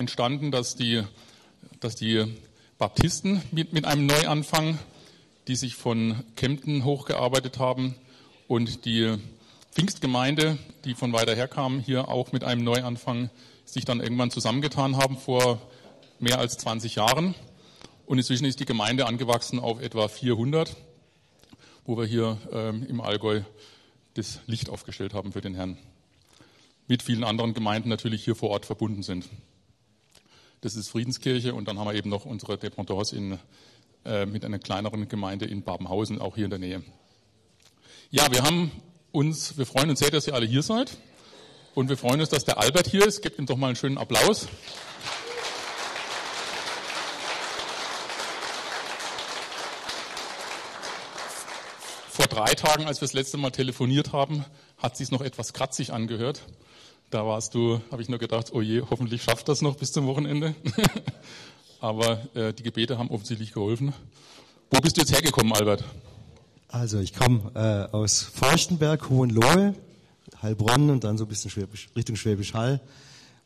entstanden, dass die, dass die Baptisten mit, mit einem Neuanfang, die sich von Kempten hochgearbeitet haben und die Pfingstgemeinde, die von weiter her kam, hier auch mit einem Neuanfang sich dann irgendwann zusammengetan haben vor mehr als 20 Jahren. Und inzwischen ist die Gemeinde angewachsen auf etwa 400, wo wir hier ähm, im Allgäu das Licht aufgestellt haben für den Herrn. Mit vielen anderen Gemeinden natürlich hier vor Ort verbunden sind. Das ist Friedenskirche und dann haben wir eben noch unsere Dependance in, äh, mit einer kleineren Gemeinde in Babenhausen, auch hier in der Nähe. Ja, wir haben uns, wir freuen uns sehr, dass ihr alle hier seid. Und wir freuen uns, dass der Albert hier ist. Gebt ihm doch mal einen schönen Applaus. Vor drei Tagen, als wir das letzte Mal telefoniert haben, hat sich noch etwas kratzig angehört. Da warst du, habe ich nur gedacht, oh je, hoffentlich schafft das noch bis zum Wochenende. Aber äh, die Gebete haben offensichtlich geholfen. Wo bist du jetzt hergekommen, Albert? Also ich komme äh, aus Forchtenberg, Hohenlohe, Heilbronn und dann so ein bisschen Schwäbisch, Richtung Schwäbisch Hall.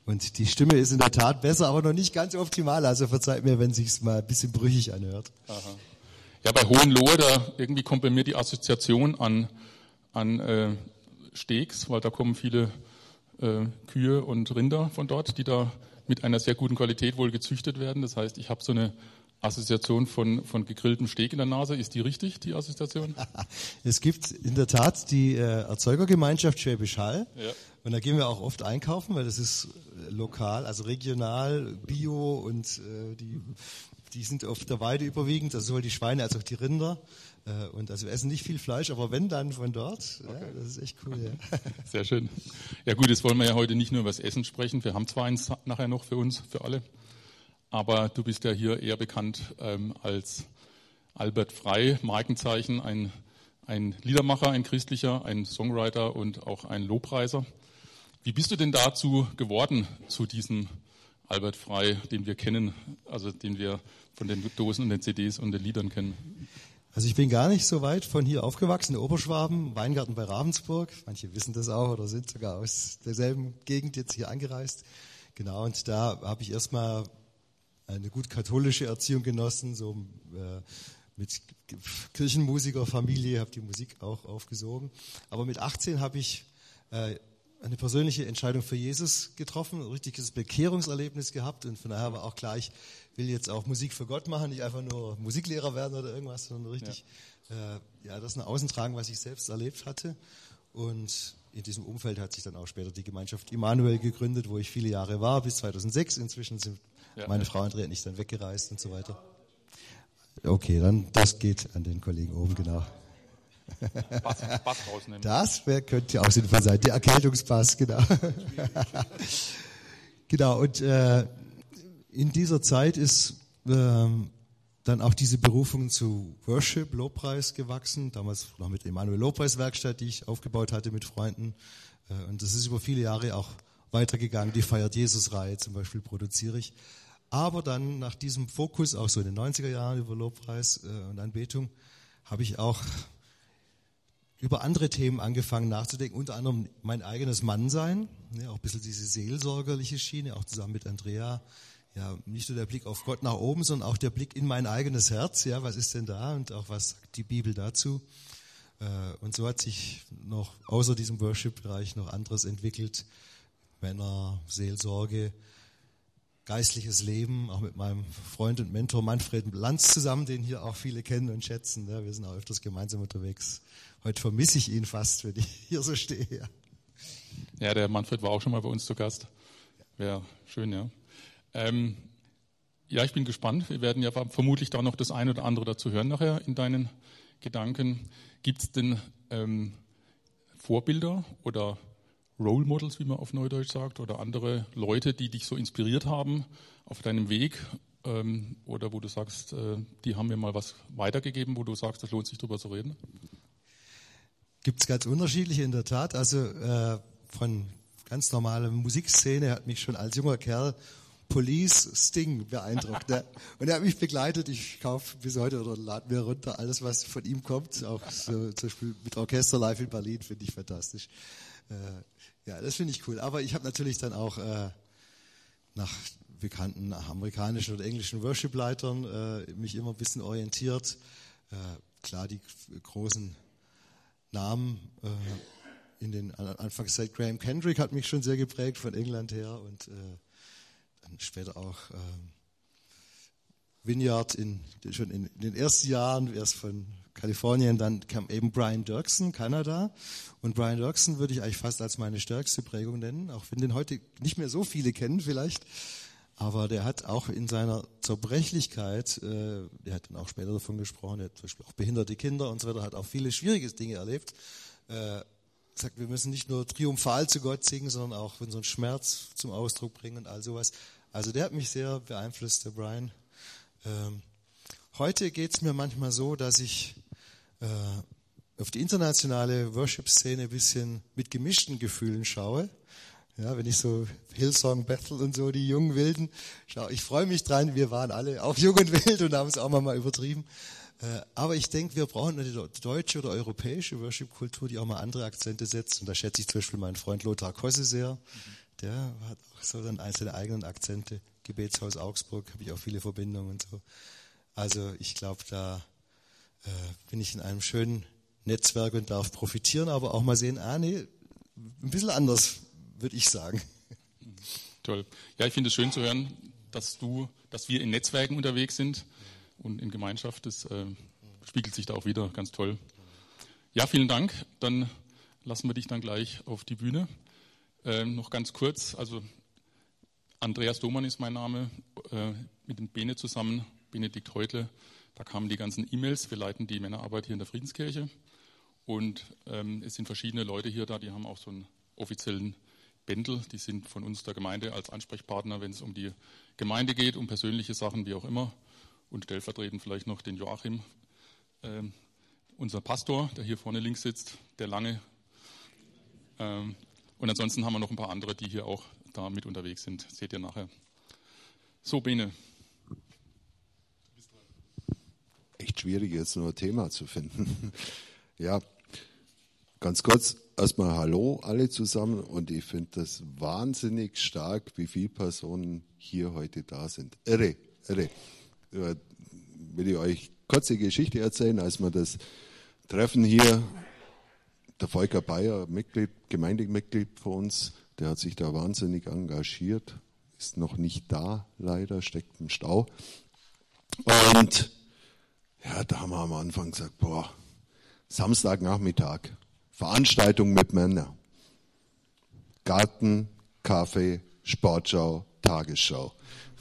Und die Stimme ist in der Tat besser, aber noch nicht ganz optimal. Also verzeiht mir, wenn sich's mal ein bisschen brüchig anhört. Aha. Ja, bei Hohenlohe, da irgendwie kommt bei mir die Assoziation an, an äh, Steaks, weil da kommen viele äh, Kühe und Rinder von dort, die da mit einer sehr guten Qualität wohl gezüchtet werden. Das heißt, ich habe so eine Assoziation von, von gegrilltem Steak in der Nase. Ist die richtig, die Assoziation? es gibt in der Tat die äh, Erzeugergemeinschaft Schwäbisch Hall. Ja. Und da gehen wir auch oft einkaufen, weil das ist äh, lokal, also regional, bio und äh, die, die sind auf der Weide überwiegend, also sowohl die Schweine als auch die Rinder. Äh, und also wir essen nicht viel Fleisch, aber wenn dann von dort, okay. ja, das ist echt cool. Ja. Sehr schön. Ja gut, jetzt wollen wir ja heute nicht nur über das Essen sprechen. Wir haben zwar eins nachher noch für uns, für alle, aber du bist ja hier eher bekannt ähm, als Albert Frei, Markenzeichen, ein, ein Liedermacher, ein christlicher, ein Songwriter und auch ein Lobpreiser. Wie bist du denn dazu geworden, zu diesem Albert Frei, den wir kennen, also den wir von den Dosen und den CDs und den Liedern kennen? Also ich bin gar nicht so weit von hier aufgewachsen, Oberschwaben, Weingarten bei Ravensburg. Manche wissen das auch oder sind sogar aus derselben Gegend jetzt hier angereist. Genau, und da habe ich erstmal eine gut katholische Erziehung genossen, so äh, mit Kirchenmusikerfamilie, habe die Musik auch aufgesogen. Aber mit 18 habe ich äh, eine persönliche Entscheidung für Jesus getroffen, ein richtiges Bekehrungserlebnis gehabt und von daher war auch gleich, will jetzt auch Musik für Gott machen, nicht einfach nur Musiklehrer werden oder irgendwas, sondern richtig ja, äh, ja das nach außen tragen, was ich selbst erlebt hatte. Und in diesem Umfeld hat sich dann auch später die Gemeinschaft Immanuel gegründet, wo ich viele Jahre war, bis 2006. Inzwischen sind ja, meine ja. Frau Andrea und ich dann weggereist und so weiter. Okay, dann das geht an den Kollegen oben, genau. Bass, Bass rausnehmen. Das wär, könnte auch sinnvoll sein, der Erkältungspass, genau. genau, und äh, in dieser Zeit ist ähm, dann auch diese Berufung zu Worship, Lobpreis gewachsen, damals noch mit Emanuel Lobpreis Werkstatt, die ich aufgebaut hatte mit Freunden. Äh, und das ist über viele Jahre auch weitergegangen. Die Feiert Jesus-Reihe zum Beispiel produziere ich. Aber dann nach diesem Fokus, auch so in den 90er Jahren über Lobpreis äh, und Anbetung, habe ich auch über andere Themen angefangen nachzudenken, unter anderem mein eigenes Mannsein, ja, auch ein bisschen diese seelsorgerliche Schiene, auch zusammen mit Andrea. Ja, nicht nur der Blick auf Gott nach oben, sondern auch der Blick in mein eigenes Herz. Ja, was ist denn da und auch was sagt die Bibel dazu? Äh, und so hat sich noch außer diesem Worship-Bereich noch anderes entwickelt. Männer, Seelsorge, geistliches Leben, auch mit meinem Freund und Mentor Manfred Lanz zusammen, den hier auch viele kennen und schätzen. Wir sind auch öfters gemeinsam unterwegs. Heute vermisse ich ihn fast, wenn ich hier so stehe. Ja, der Manfred war auch schon mal bei uns zu Gast. Wäre schön, ja. Ähm, ja, ich bin gespannt. Wir werden ja vermutlich da noch das eine oder andere dazu hören nachher in deinen Gedanken. Gibt es denn ähm, Vorbilder oder Role Models, wie man auf Neudeutsch sagt, oder andere Leute, die dich so inspiriert haben auf deinem Weg ähm, oder wo du sagst, äh, die haben mir mal was weitergegeben, wo du sagst, das lohnt sich drüber zu reden? Gibt es ganz unterschiedliche in der Tat. Also äh, von ganz normaler Musikszene hat mich schon als junger Kerl Police Sting beeindruckt. Ne? Und er hat mich begleitet. Ich kaufe bis heute oder lade mir runter alles, was von ihm kommt. Auch so, zum Beispiel mit Orchester live in Berlin finde ich fantastisch. Äh, ja, das finde ich cool. Aber ich habe natürlich dann auch äh, nach bekannten amerikanischen oder englischen Worship-Leitern äh, mich immer ein bisschen orientiert. Äh, klar, die großen Namen äh, in den Anfangszeit Graham Kendrick hat mich schon sehr geprägt von England her und äh, später auch ähm, Vineyard in, schon in, in, den ersten Jahren erst von Kalifornien, dann kam eben Brian Dirksen, Kanada. Und Brian Dirksen würde ich eigentlich fast als meine stärkste Prägung nennen, auch wenn den heute nicht mehr so viele kennen vielleicht. Aber der hat auch in seiner Zerbrechlichkeit, äh, der hat dann auch später davon gesprochen, er hat zum Beispiel auch behinderte Kinder und so weiter, hat auch viele schwierige Dinge erlebt. Äh, sagt, wir müssen nicht nur triumphal zu Gott singen, sondern auch unseren Schmerz zum Ausdruck bringen und all sowas. Also der hat mich sehr beeinflusst, der Brian. Ähm, heute geht es mir manchmal so, dass ich äh, auf die internationale Worship-Szene ein bisschen mit gemischten Gefühlen schaue. Ja, wenn ich so Hillsong Bethel und so, die jungen Wilden, schau, ich freue mich dran, wir waren alle auch jung und wild und haben es auch mal übertrieben. Äh, aber ich denke, wir brauchen eine deutsche oder europäische Worship-Kultur, die auch mal andere Akzente setzt. Und da schätze ich zum Beispiel meinen Freund Lothar Kosse sehr. Der hat auch so dann seine eigenen Akzente. Gebetshaus Augsburg habe ich auch viele Verbindungen und so. Also ich glaube, da äh, bin ich in einem schönen Netzwerk und darf profitieren, aber auch mal sehen, ah nee, ein bisschen anders würde ich sagen. Toll. Ja, ich finde es schön zu hören, dass du, dass wir in Netzwerken unterwegs sind und in Gemeinschaft. Das äh, spiegelt sich da auch wieder ganz toll. Ja, vielen Dank. Dann lassen wir dich dann gleich auf die Bühne. Äh, noch ganz kurz, also Andreas Domann ist mein Name, äh, mit dem Bene zusammen, Benedikt Heutle. Da kamen die ganzen E-Mails. Wir leiten die Männerarbeit hier in der Friedenskirche. Und ähm, es sind verschiedene Leute hier da, die haben auch so einen offiziellen Bändel, die sind von uns der Gemeinde als Ansprechpartner, wenn es um die Gemeinde geht, um persönliche Sachen, wie auch immer. Und stellvertretend vielleicht noch den Joachim, äh, unser Pastor, der hier vorne links sitzt, der lange. Ähm, und ansonsten haben wir noch ein paar andere, die hier auch da mit unterwegs sind. Seht ihr nachher. So, Bene. Echt schwierig, jetzt nur ein Thema zu finden. ja, ganz kurz erstmal Hallo alle zusammen und ich finde das wahnsinnig stark, wie viele Personen hier heute da sind. Irre, irre. Will ich euch kurze Geschichte erzählen, als wir das Treffen hier, der Volker Bayer, Mitglied, Gemeindemitglied von uns, der hat sich da wahnsinnig engagiert, ist noch nicht da, leider, steckt im Stau. Und ja, da haben wir am Anfang gesagt, boah, Samstagnachmittag, Veranstaltung mit Männern. Garten, Kaffee, Sportschau, Tagesschau.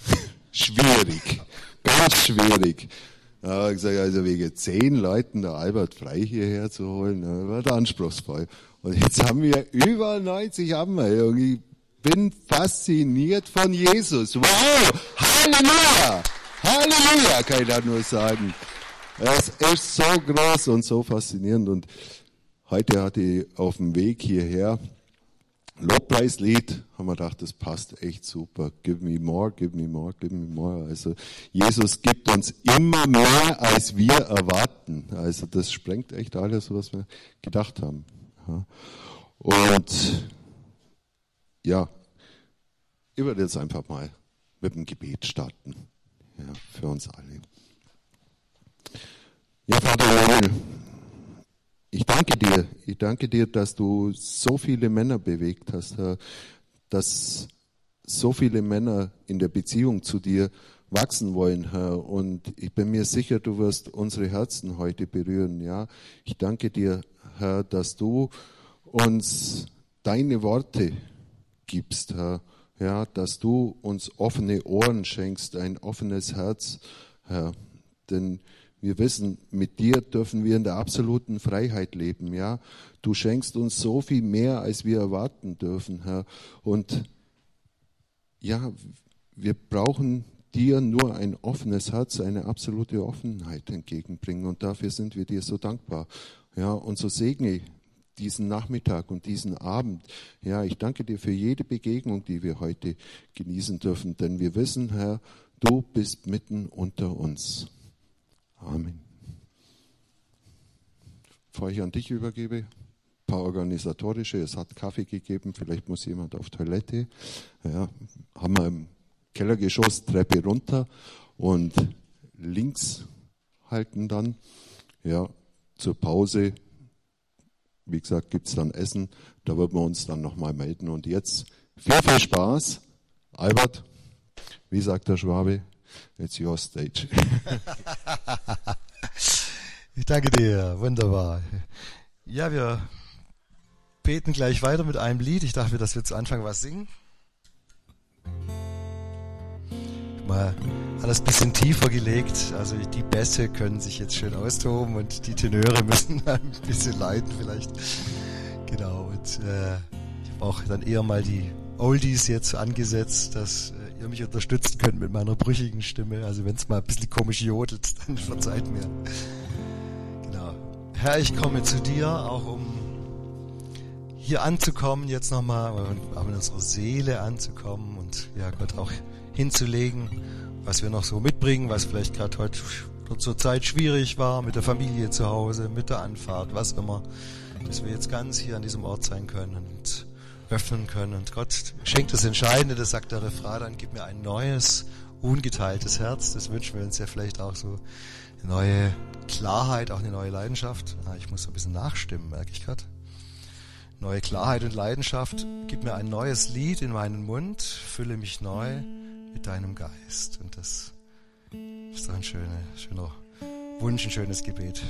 schwierig, ganz schwierig. Da habe ich gesagt, also wegen zehn Leuten der Albert Frei hierher zu holen, das wird anspruchsvoll. Und jetzt haben wir über 90 Anmeldungen. Ich bin fasziniert von Jesus. Wow! Halleluja! Halleluja, kann ich da nur sagen. Es ist so groß und so faszinierend. Und Heute hatte ich auf dem Weg hierher Lobpreislied, haben wir gedacht, das passt echt super. Give me more, give me more, give me more. Also Jesus gibt uns immer mehr, als wir erwarten. Also das sprengt echt alles, was wir gedacht haben. Und ja, ich würde jetzt einfach mal mit dem Gebet starten. Ja, für uns alle. Ja, Vater ich danke dir, ich danke dir, dass du so viele Männer bewegt hast, Herr, dass so viele Männer in der Beziehung zu dir wachsen wollen, Herr. Und ich bin mir sicher, du wirst unsere Herzen heute berühren, ja. Ich danke dir, Herr, dass du uns deine Worte gibst, Herr. Ja, dass du uns offene Ohren schenkst, ein offenes Herz, Herr. Denn wir wissen, mit dir dürfen wir in der absoluten Freiheit leben, ja. Du schenkst uns so viel mehr, als wir erwarten dürfen, Herr. Und ja, wir brauchen dir nur ein offenes Herz, eine absolute Offenheit entgegenbringen. Und dafür sind wir dir so dankbar. Ja, und so segne diesen Nachmittag und diesen Abend. Ja, ich danke dir für jede Begegnung, die wir heute genießen dürfen, denn wir wissen, Herr, du bist mitten unter uns. Amen. Bevor ich an dich übergebe, ein paar organisatorische. Es hat Kaffee gegeben, vielleicht muss jemand auf Toilette. Ja, haben wir im Kellergeschoss, Treppe runter und links halten dann. Ja, zur Pause, wie gesagt, gibt es dann Essen. Da wird man uns dann nochmal melden. Und jetzt viel, viel Spaß. Albert, wie sagt der Schwabe? It's your stage. ich danke dir, wunderbar. Ja, wir beten gleich weiter mit einem Lied. Ich dachte, dass wir zu Anfang was singen. Mal alles ein bisschen tiefer gelegt. Also die Bässe können sich jetzt schön austoben und die Tenöre müssen ein bisschen leiden vielleicht. Genau. Und äh, ich habe auch dann eher mal die Oldies jetzt angesetzt, dass äh, ihr mich unterstützen könnt mit meiner brüchigen Stimme. Also wenn es mal ein bisschen komisch jodelt, dann verzeiht mir. Genau. Herr, ich komme zu dir, auch um hier anzukommen, jetzt nochmal, auch in unserer Seele anzukommen und ja Gott auch hinzulegen, was wir noch so mitbringen, was vielleicht gerade heute zur Zeit schwierig war, mit der Familie zu Hause, mit der Anfahrt, was immer, dass wir jetzt ganz hier an diesem Ort sein können und öffnen können. Und Gott schenkt das Entscheidende, das sagt der Refrain, dann gib mir ein neues, ungeteiltes Herz. Das wünschen wir uns ja vielleicht auch so. Eine neue Klarheit, auch eine neue Leidenschaft. Ah, ich muss so ein bisschen nachstimmen, merke ich gerade. Neue Klarheit und Leidenschaft. Gib mir ein neues Lied in meinen Mund. Fülle mich neu mit deinem Geist. Und das ist doch ein schöner, schöner Wunsch, ein schönes Gebet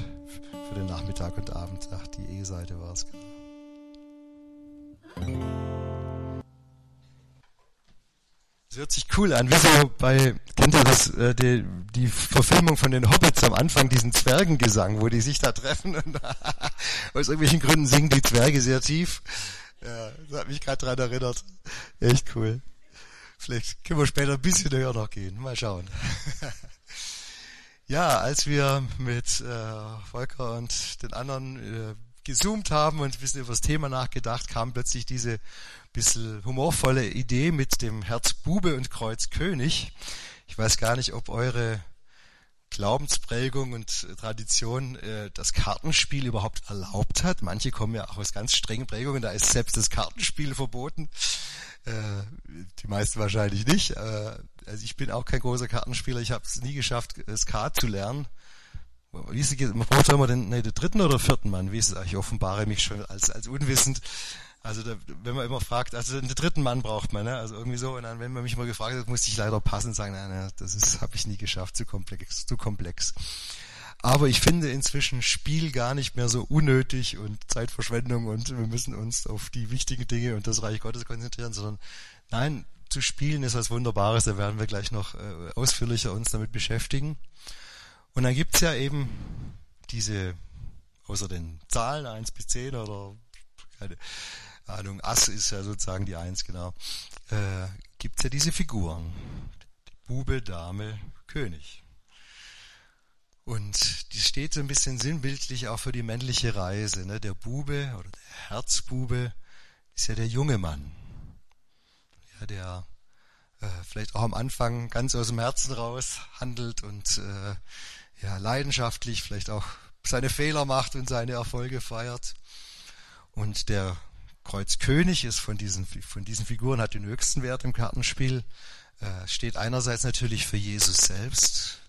für den Nachmittag und Abend. Ach, die E-Seite war es. Das hört sich cool an. Wie so bei, kennt ihr das, äh, die, die Verfilmung von den Hobbits am Anfang, diesen Zwergengesang, wo die sich da treffen und aus irgendwelchen Gründen singen die Zwerge sehr tief. Ja, das hat mich gerade daran erinnert. Echt cool. Vielleicht können wir später ein bisschen höher noch gehen. Mal schauen. ja, als wir mit äh, Volker und den anderen äh, gezoomt haben und ein bisschen über das Thema nachgedacht, kam plötzlich diese bisschen humorvolle Idee mit dem Herz Bube und Kreuz König. Ich weiß gar nicht, ob eure Glaubensprägung und Tradition äh, das Kartenspiel überhaupt erlaubt hat. Manche kommen ja auch aus ganz strengen Prägungen, da ist selbst das Kartenspiel verboten. Äh, die meisten wahrscheinlich nicht. Äh, also ich bin auch kein großer Kartenspieler. Ich habe es nie geschafft, Skat zu lernen. Wie ist es, man braucht immer den, nee, den dritten oder vierten Mann. Wie ist es? Ich offenbare mich schon als, als unwissend. Also da, wenn man immer fragt, also den dritten Mann braucht man, ne? Also irgendwie so. Und dann, wenn man mich mal gefragt hat, musste ich leider passen sagen, nein, nein, das ist, habe ich nie geschafft, zu komplex, zu komplex. Aber ich finde inzwischen Spiel gar nicht mehr so unnötig und Zeitverschwendung und wir müssen uns auf die wichtigen Dinge und das Reich Gottes konzentrieren, sondern nein, zu spielen ist was Wunderbares, da werden wir gleich noch äh, ausführlicher uns damit beschäftigen. Und dann gibt's ja eben diese, außer den Zahlen eins bis zehn oder keine Ahnung, Ass ist ja sozusagen die Eins, genau, äh, gibt's ja diese Figuren. Bube, Dame, König. Und die steht so ein bisschen sinnbildlich auch für die männliche Reise. Ne? Der Bube oder der Herzbube ist ja der junge Mann. Ja, der äh, vielleicht auch am Anfang ganz aus dem Herzen raus handelt und äh, ja, leidenschaftlich vielleicht auch seine Fehler macht und seine Erfolge feiert. Und der Kreuzkönig ist von diesen, von diesen Figuren, hat den höchsten Wert im Kartenspiel, äh, steht einerseits natürlich für Jesus selbst,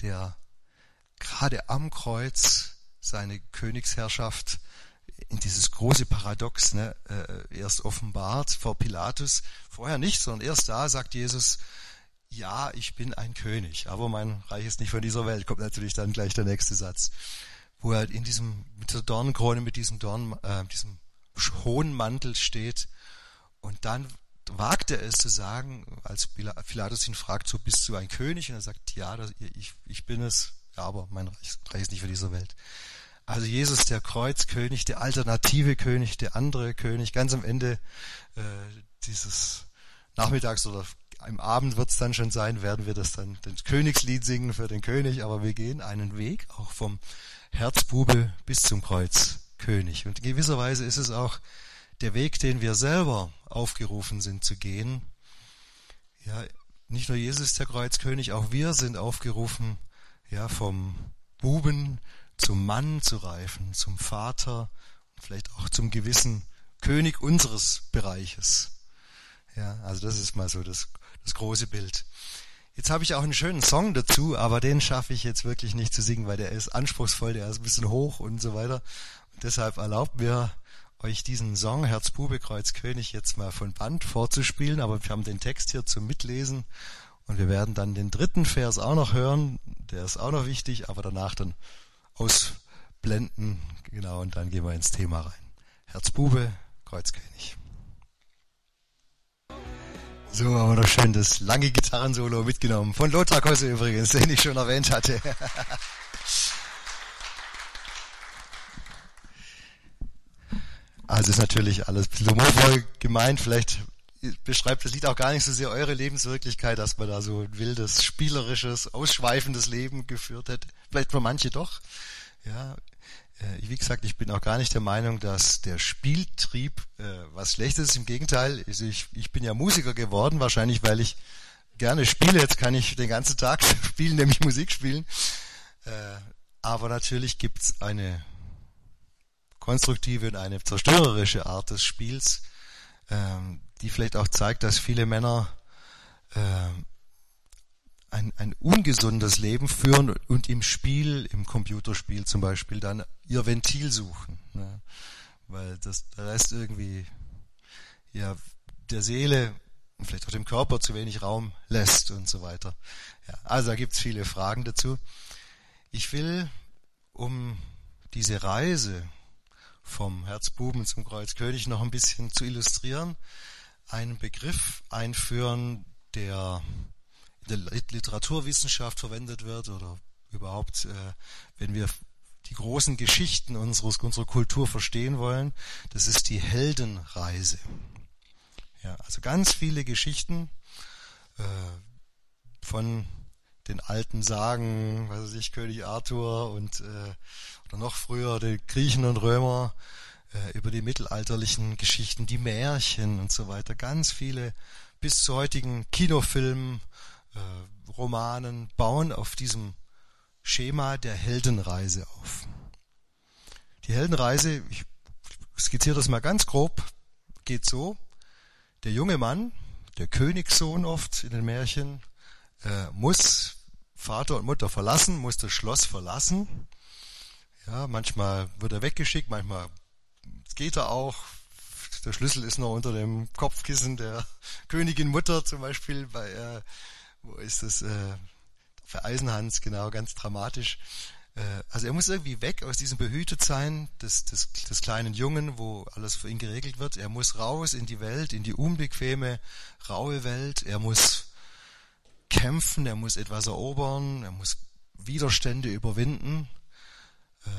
der gerade am Kreuz seine Königsherrschaft in dieses große Paradox ne, äh, erst offenbart vor Pilatus. Vorher nicht, sondern erst da sagt Jesus, ja, ich bin ein König, aber mein Reich ist nicht von dieser Welt, kommt natürlich dann gleich der nächste Satz, wo er in diesem, mit der Dornenkrone, mit diesem Dorn, äh, diesem hohen Mantel steht und dann wagt er es zu sagen, als Pilatus ihn fragt, so bist du ein König? Und er sagt, ja, das, ich, ich bin es, ja, aber mein Reich, Reich ist nicht für diese Welt. Also Jesus, der Kreuzkönig, der alternative König, der andere König, ganz am Ende äh, dieses Nachmittags oder im Abend wird es dann schon sein, werden wir das dann das Königslied singen für den König, aber wir gehen einen Weg auch vom Herzbube bis zum Kreuzkönig. Und in gewisser Weise ist es auch der Weg, den wir selber aufgerufen sind zu gehen. Ja, nicht nur Jesus ist der Kreuzkönig, auch wir sind aufgerufen, ja, vom Buben zum Mann zu reifen, zum Vater und vielleicht auch zum gewissen König unseres Bereiches. Ja, also das ist mal so das, das große Bild. Jetzt habe ich auch einen schönen Song dazu, aber den schaffe ich jetzt wirklich nicht zu singen, weil der ist anspruchsvoll, der ist ein bisschen hoch und so weiter. Und deshalb erlaubt mir euch diesen Song Herz Bube Kreuz König jetzt mal von Band vorzuspielen, aber wir haben den Text hier zum Mitlesen und wir werden dann den dritten Vers auch noch hören, der ist auch noch wichtig, aber danach dann ausblenden, genau, und dann gehen wir ins Thema rein. Herz Bube Kreuz König. So haben wir doch schön das lange Gitarrensolo mitgenommen. Von Lothar Kosse übrigens, den ich schon erwähnt hatte. Also ist natürlich alles humorvoll gemeint. Vielleicht beschreibt das Lied auch gar nicht so sehr eure Lebenswirklichkeit, dass man da so ein wildes, spielerisches, ausschweifendes Leben geführt hätte. Vielleicht für manche doch. Ja, wie gesagt, ich bin auch gar nicht der Meinung, dass der Spieltrieb äh, was Schlechtes ist. Im Gegenteil, also ich, ich bin ja Musiker geworden, wahrscheinlich weil ich gerne spiele. Jetzt kann ich den ganzen Tag spielen, nämlich Musik spielen. Äh, aber natürlich gibt's eine konstruktive und eine zerstörerische Art des Spiels, ähm, die vielleicht auch zeigt, dass viele Männer ähm, ein, ein ungesundes Leben führen und im Spiel, im Computerspiel zum Beispiel, dann ihr Ventil suchen. Ne? Weil das, der Rest irgendwie ja, der Seele und vielleicht auch dem Körper zu wenig Raum lässt und so weiter. Ja, also da gibt's viele Fragen dazu. Ich will, um diese Reise vom Herzbuben zum Kreuzkönig noch ein bisschen zu illustrieren, einen Begriff einführen, der Literaturwissenschaft verwendet wird oder überhaupt, äh, wenn wir die großen Geschichten unseres, unserer Kultur verstehen wollen, das ist die Heldenreise. Ja, also ganz viele Geschichten äh, von den alten Sagen, was weiß ich, König Arthur und äh, oder noch früher die Griechen und Römer, äh, über die mittelalterlichen Geschichten, die Märchen und so weiter, ganz viele bis zu heutigen Kinofilmen, äh, Romanen bauen auf diesem Schema der Heldenreise auf. Die Heldenreise, ich skizziere das mal ganz grob, geht so, der junge Mann, der Königssohn oft in den Märchen, äh, muss Vater und Mutter verlassen, muss das Schloss verlassen. Ja, manchmal wird er weggeschickt, manchmal geht er auch. Der Schlüssel ist noch unter dem Kopfkissen der Königin Mutter zum Beispiel. Bei, äh, wo ist das? Äh, für Eisenhans, genau, ganz dramatisch. Äh, also er muss irgendwie weg aus diesem Behütetsein des, des, des kleinen Jungen, wo alles für ihn geregelt wird. Er muss raus in die Welt, in die unbequeme, raue Welt. Er muss kämpfen, er muss etwas erobern, er muss Widerstände überwinden, äh,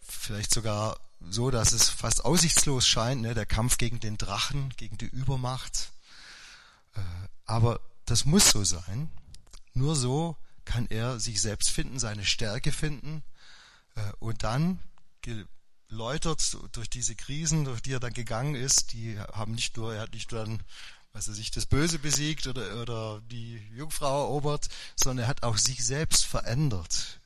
vielleicht sogar so, dass es fast aussichtslos scheint, ne? der Kampf gegen den Drachen, gegen die Übermacht. Äh, aber das muss so sein. Nur so kann er sich selbst finden, seine Stärke finden äh, und dann geläutert durch diese Krisen, durch die er dann gegangen ist, die haben nicht nur, er hat nicht nur dann was er sich das Böse besiegt oder, oder die Jungfrau erobert, sondern er hat auch sich selbst verändert.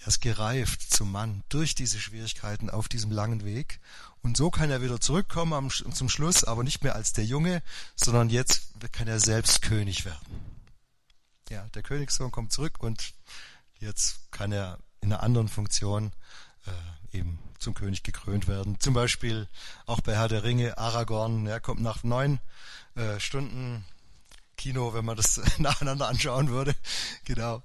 Er ist gereift zum Mann durch diese Schwierigkeiten auf diesem langen Weg. Und so kann er wieder zurückkommen am, zum Schluss, aber nicht mehr als der Junge, sondern jetzt kann er selbst König werden. Ja, der Königssohn kommt zurück und jetzt kann er in einer anderen Funktion äh, eben zum König gekrönt werden. Zum Beispiel auch bei Herr der Ringe, Aragorn, er kommt nach neun äh, Stunden Kino, wenn man das nacheinander anschauen würde. Genau.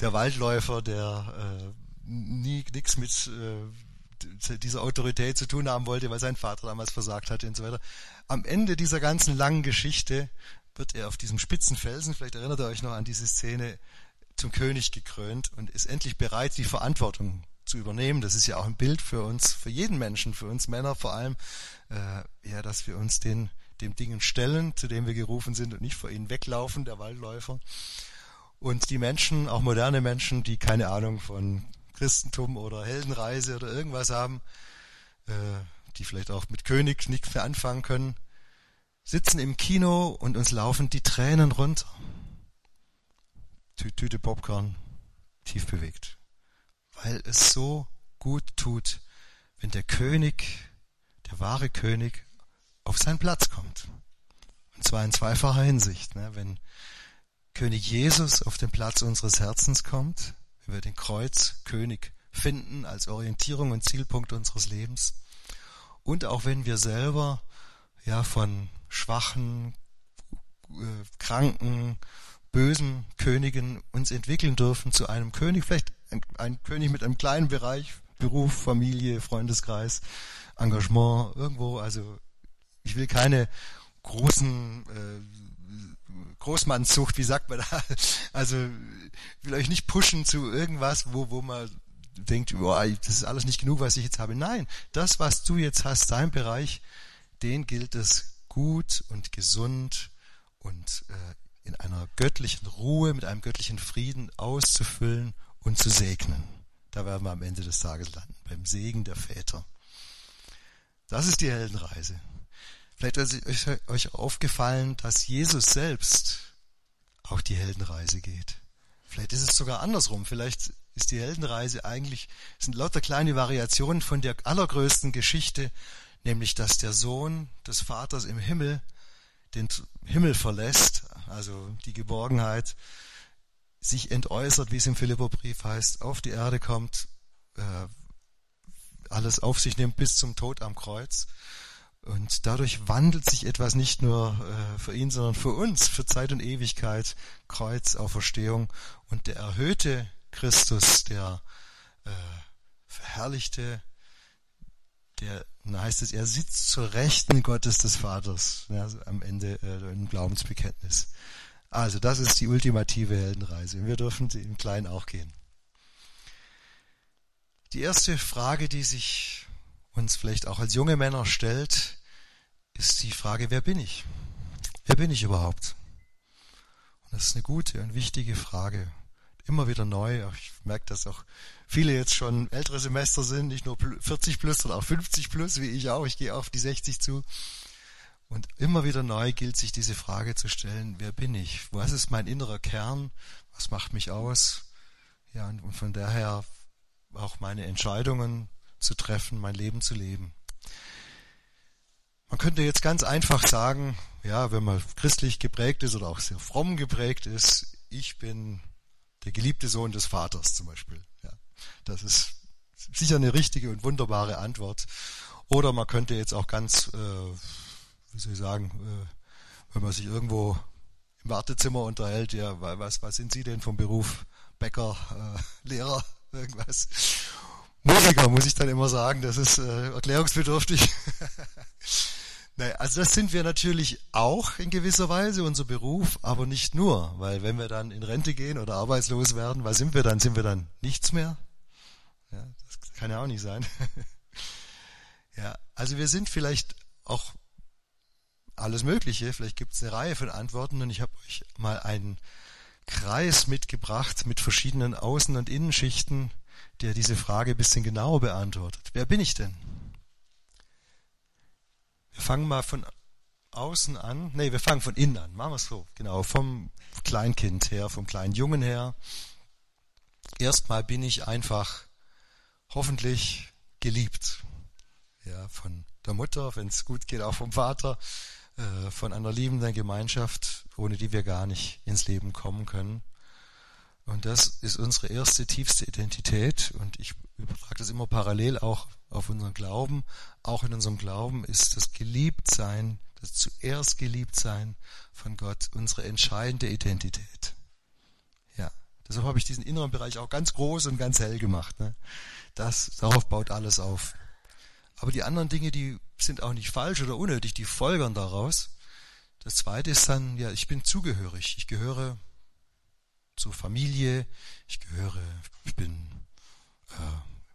Der Waldläufer, der äh, nie nichts mit äh, dieser Autorität zu tun haben wollte, weil sein Vater damals versagt hatte und so weiter. Am Ende dieser ganzen langen Geschichte wird er auf diesem spitzen Felsen, vielleicht erinnert ihr euch noch an diese Szene, zum König gekrönt und ist endlich bereit, die Verantwortung zu übernehmen. Das ist ja auch ein Bild für uns, für jeden Menschen, für uns Männer vor allem, äh, ja, dass wir uns den dem Dingen stellen, zu dem wir gerufen sind und nicht vor ihnen weglaufen, der Waldläufer. Und die Menschen, auch moderne Menschen, die keine Ahnung von Christentum oder Heldenreise oder irgendwas haben, äh, die vielleicht auch mit König nichts mehr anfangen können, sitzen im Kino und uns laufen die Tränen runter. Tü Tüte Popcorn, tief bewegt. Weil es so gut tut, wenn der König, der wahre König, auf seinen Platz kommt. Und zwar in zweifacher Hinsicht. Ne? Wenn König Jesus auf den Platz unseres Herzens kommt, wir den Kreuzkönig finden als Orientierung und Zielpunkt unseres Lebens. Und auch wenn wir selber ja von schwachen, äh, kranken, bösen Königen uns entwickeln dürfen zu einem König, vielleicht ein, ein König mit einem kleinen Bereich, Beruf, Familie, Freundeskreis, Engagement, irgendwo. Also ich will keine großen äh, Großmannszucht, wie sagt man da? Also will euch nicht pushen zu irgendwas, wo, wo man denkt, boah, das ist alles nicht genug, was ich jetzt habe. Nein, das, was du jetzt hast, dein Bereich, den gilt es gut und gesund und äh, in einer göttlichen Ruhe, mit einem göttlichen Frieden auszufüllen und zu segnen. Da werden wir am Ende des Tages landen, beim Segen der Väter. Das ist die Heldenreise. Vielleicht ist euch aufgefallen, dass Jesus selbst auch die Heldenreise geht. Vielleicht ist es sogar andersrum. Vielleicht ist die Heldenreise eigentlich, sind lauter kleine Variationen von der allergrößten Geschichte, nämlich dass der Sohn des Vaters im Himmel den Himmel verlässt, also die Geborgenheit, sich entäußert, wie es im Philipperbrief heißt, auf die Erde kommt, äh, alles auf sich nimmt bis zum Tod am Kreuz. Und dadurch wandelt sich etwas nicht nur äh, für ihn, sondern für uns, für Zeit und Ewigkeit, Kreuz, Auferstehung. Und der erhöhte Christus, der äh, verherrlichte, der, da heißt es, er sitzt zur Rechten Gottes des Vaters, ja, am Ende äh, im Glaubensbekenntnis. Also das ist die ultimative Heldenreise. Wir dürfen im Kleinen auch gehen. Die erste Frage, die sich uns vielleicht auch als junge Männer stellt, ist die Frage, wer bin ich? Wer bin ich überhaupt? Und das ist eine gute und wichtige Frage immer wieder neu. Ich merke, dass auch viele jetzt schon ältere Semester sind, nicht nur 40 plus, sondern auch 50 plus, wie ich auch. Ich gehe auf die 60 zu. Und immer wieder neu gilt sich diese Frage zu stellen, wer bin ich? Was ist mein innerer Kern? Was macht mich aus? Ja, und von daher auch meine Entscheidungen zu treffen, mein Leben zu leben. Man könnte jetzt ganz einfach sagen, ja, wenn man christlich geprägt ist oder auch sehr fromm geprägt ist, ich bin der geliebte Sohn des Vaters zum Beispiel. Ja, das ist sicher eine richtige und wunderbare Antwort. Oder man könnte jetzt auch ganz, äh, wie soll ich sagen, äh, wenn man sich irgendwo im Wartezimmer unterhält, ja, was, was sind Sie denn vom Beruf? Bäcker, äh, Lehrer, irgendwas. Musiker, muss ich dann immer sagen, das ist äh, erklärungsbedürftig. Naja, also das sind wir natürlich auch in gewisser Weise, unser Beruf, aber nicht nur, weil wenn wir dann in Rente gehen oder arbeitslos werden, was sind wir dann? Sind wir dann nichts mehr? Ja, das kann ja auch nicht sein. ja, also wir sind vielleicht auch alles Mögliche, vielleicht gibt es eine Reihe von Antworten und ich habe euch mal einen Kreis mitgebracht mit verschiedenen Außen- und Innenschichten, der diese Frage ein bisschen genauer beantwortet. Wer bin ich denn? Wir fangen mal von außen an. Nee, wir fangen von innen an. Machen wir es so. Genau, vom Kleinkind her, vom kleinen Jungen her. Erstmal bin ich einfach hoffentlich geliebt. Ja, von der Mutter, wenn es gut geht, auch vom Vater, äh, von einer liebenden Gemeinschaft, ohne die wir gar nicht ins Leben kommen können. Und das ist unsere erste, tiefste Identität. Und ich übertrage das immer parallel auch auf unseren Glauben. Auch in unserem Glauben ist das Geliebtsein, das zuerst Geliebtsein von Gott unsere entscheidende Identität. Ja, deshalb habe ich diesen inneren Bereich auch ganz groß und ganz hell gemacht. Ne? Das, darauf baut alles auf. Aber die anderen Dinge, die sind auch nicht falsch oder unnötig, die folgern daraus. Das zweite ist dann, ja, ich bin zugehörig. Ich gehöre zur Familie. Ich gehöre, ich bin äh,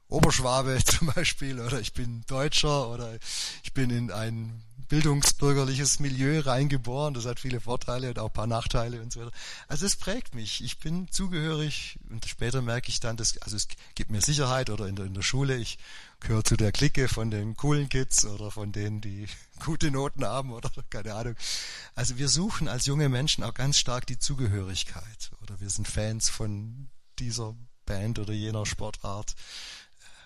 Oberschwabe zum Beispiel oder ich bin Deutscher oder ich bin in ein bildungsbürgerliches Milieu reingeboren. Das hat viele Vorteile und auch ein paar Nachteile und so weiter. Also es prägt mich. Ich bin zugehörig und später merke ich dann, dass, also es gibt mir Sicherheit oder in der, in der Schule. Ich gehöre zu der Clique von den coolen Kids oder von denen, die gute Noten haben oder keine Ahnung. Also wir suchen als junge Menschen auch ganz stark die Zugehörigkeit oder wir sind Fans von dieser Band oder jener Sportart.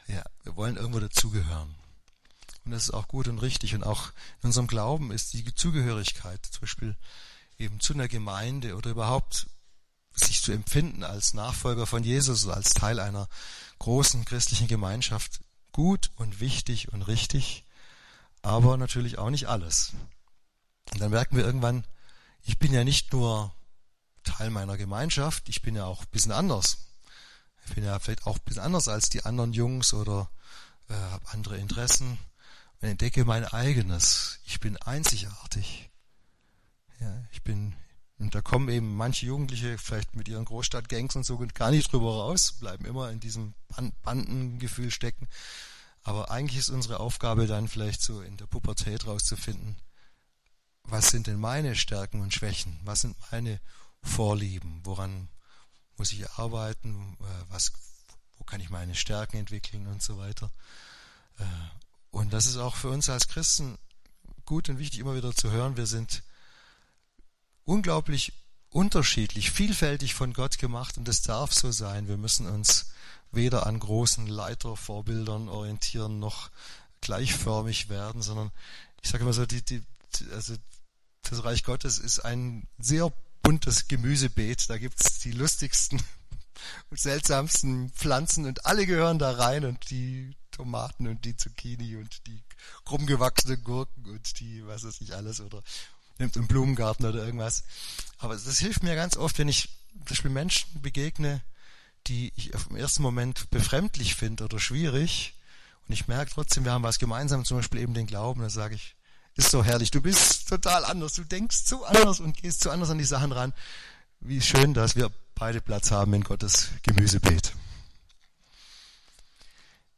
Ja, wir wollen irgendwo dazugehören. Und das ist auch gut und richtig. Und auch in unserem Glauben ist die Zugehörigkeit, zum Beispiel eben zu einer Gemeinde oder überhaupt sich zu empfinden als Nachfolger von Jesus, als Teil einer großen christlichen Gemeinschaft, gut und wichtig und richtig, aber natürlich auch nicht alles. Und dann merken wir irgendwann, ich bin ja nicht nur Teil meiner Gemeinschaft, ich bin ja auch ein bisschen anders. Ich bin ja vielleicht auch ein bisschen anders als die anderen Jungs oder äh, habe andere Interessen und entdecke mein eigenes. Ich bin einzigartig. Ja, ich bin, und da kommen eben manche Jugendliche vielleicht mit ihren Großstadtgangs und so gar nicht drüber raus, bleiben immer in diesem Bandengefühl stecken. Aber eigentlich ist unsere Aufgabe dann vielleicht so in der Pubertät rauszufinden, was sind denn meine Stärken und Schwächen? Was sind meine Vorlieben? Woran muss ich arbeiten? Äh, was, wo kann ich meine Stärken entwickeln und so weiter? Und das ist auch für uns als Christen gut und wichtig immer wieder zu hören. Wir sind unglaublich unterschiedlich, vielfältig von Gott gemacht und es darf so sein. Wir müssen uns weder an großen Leitervorbildern orientieren noch gleichförmig werden, sondern ich sage immer so, die, die, also das Reich Gottes ist ein sehr buntes Gemüsebeet. Da gibt's die lustigsten und seltsamsten Pflanzen und alle gehören da rein und die Tomaten und die Zucchini und die krumm gewachsenen Gurken und die, was weiß ich alles oder nimmt einen Blumengarten oder irgendwas. Aber das hilft mir ganz oft, wenn ich zum Beispiel Menschen begegne, die ich auf den ersten Moment befremdlich finde oder schwierig und ich merke trotzdem, wir haben was gemeinsam, zum Beispiel eben den Glauben, dann sage ich, ist so herrlich. Du bist total anders. Du denkst so anders und gehst so anders an die Sachen ran. Wie schön, dass wir beide Platz haben in Gottes Gemüsebeet.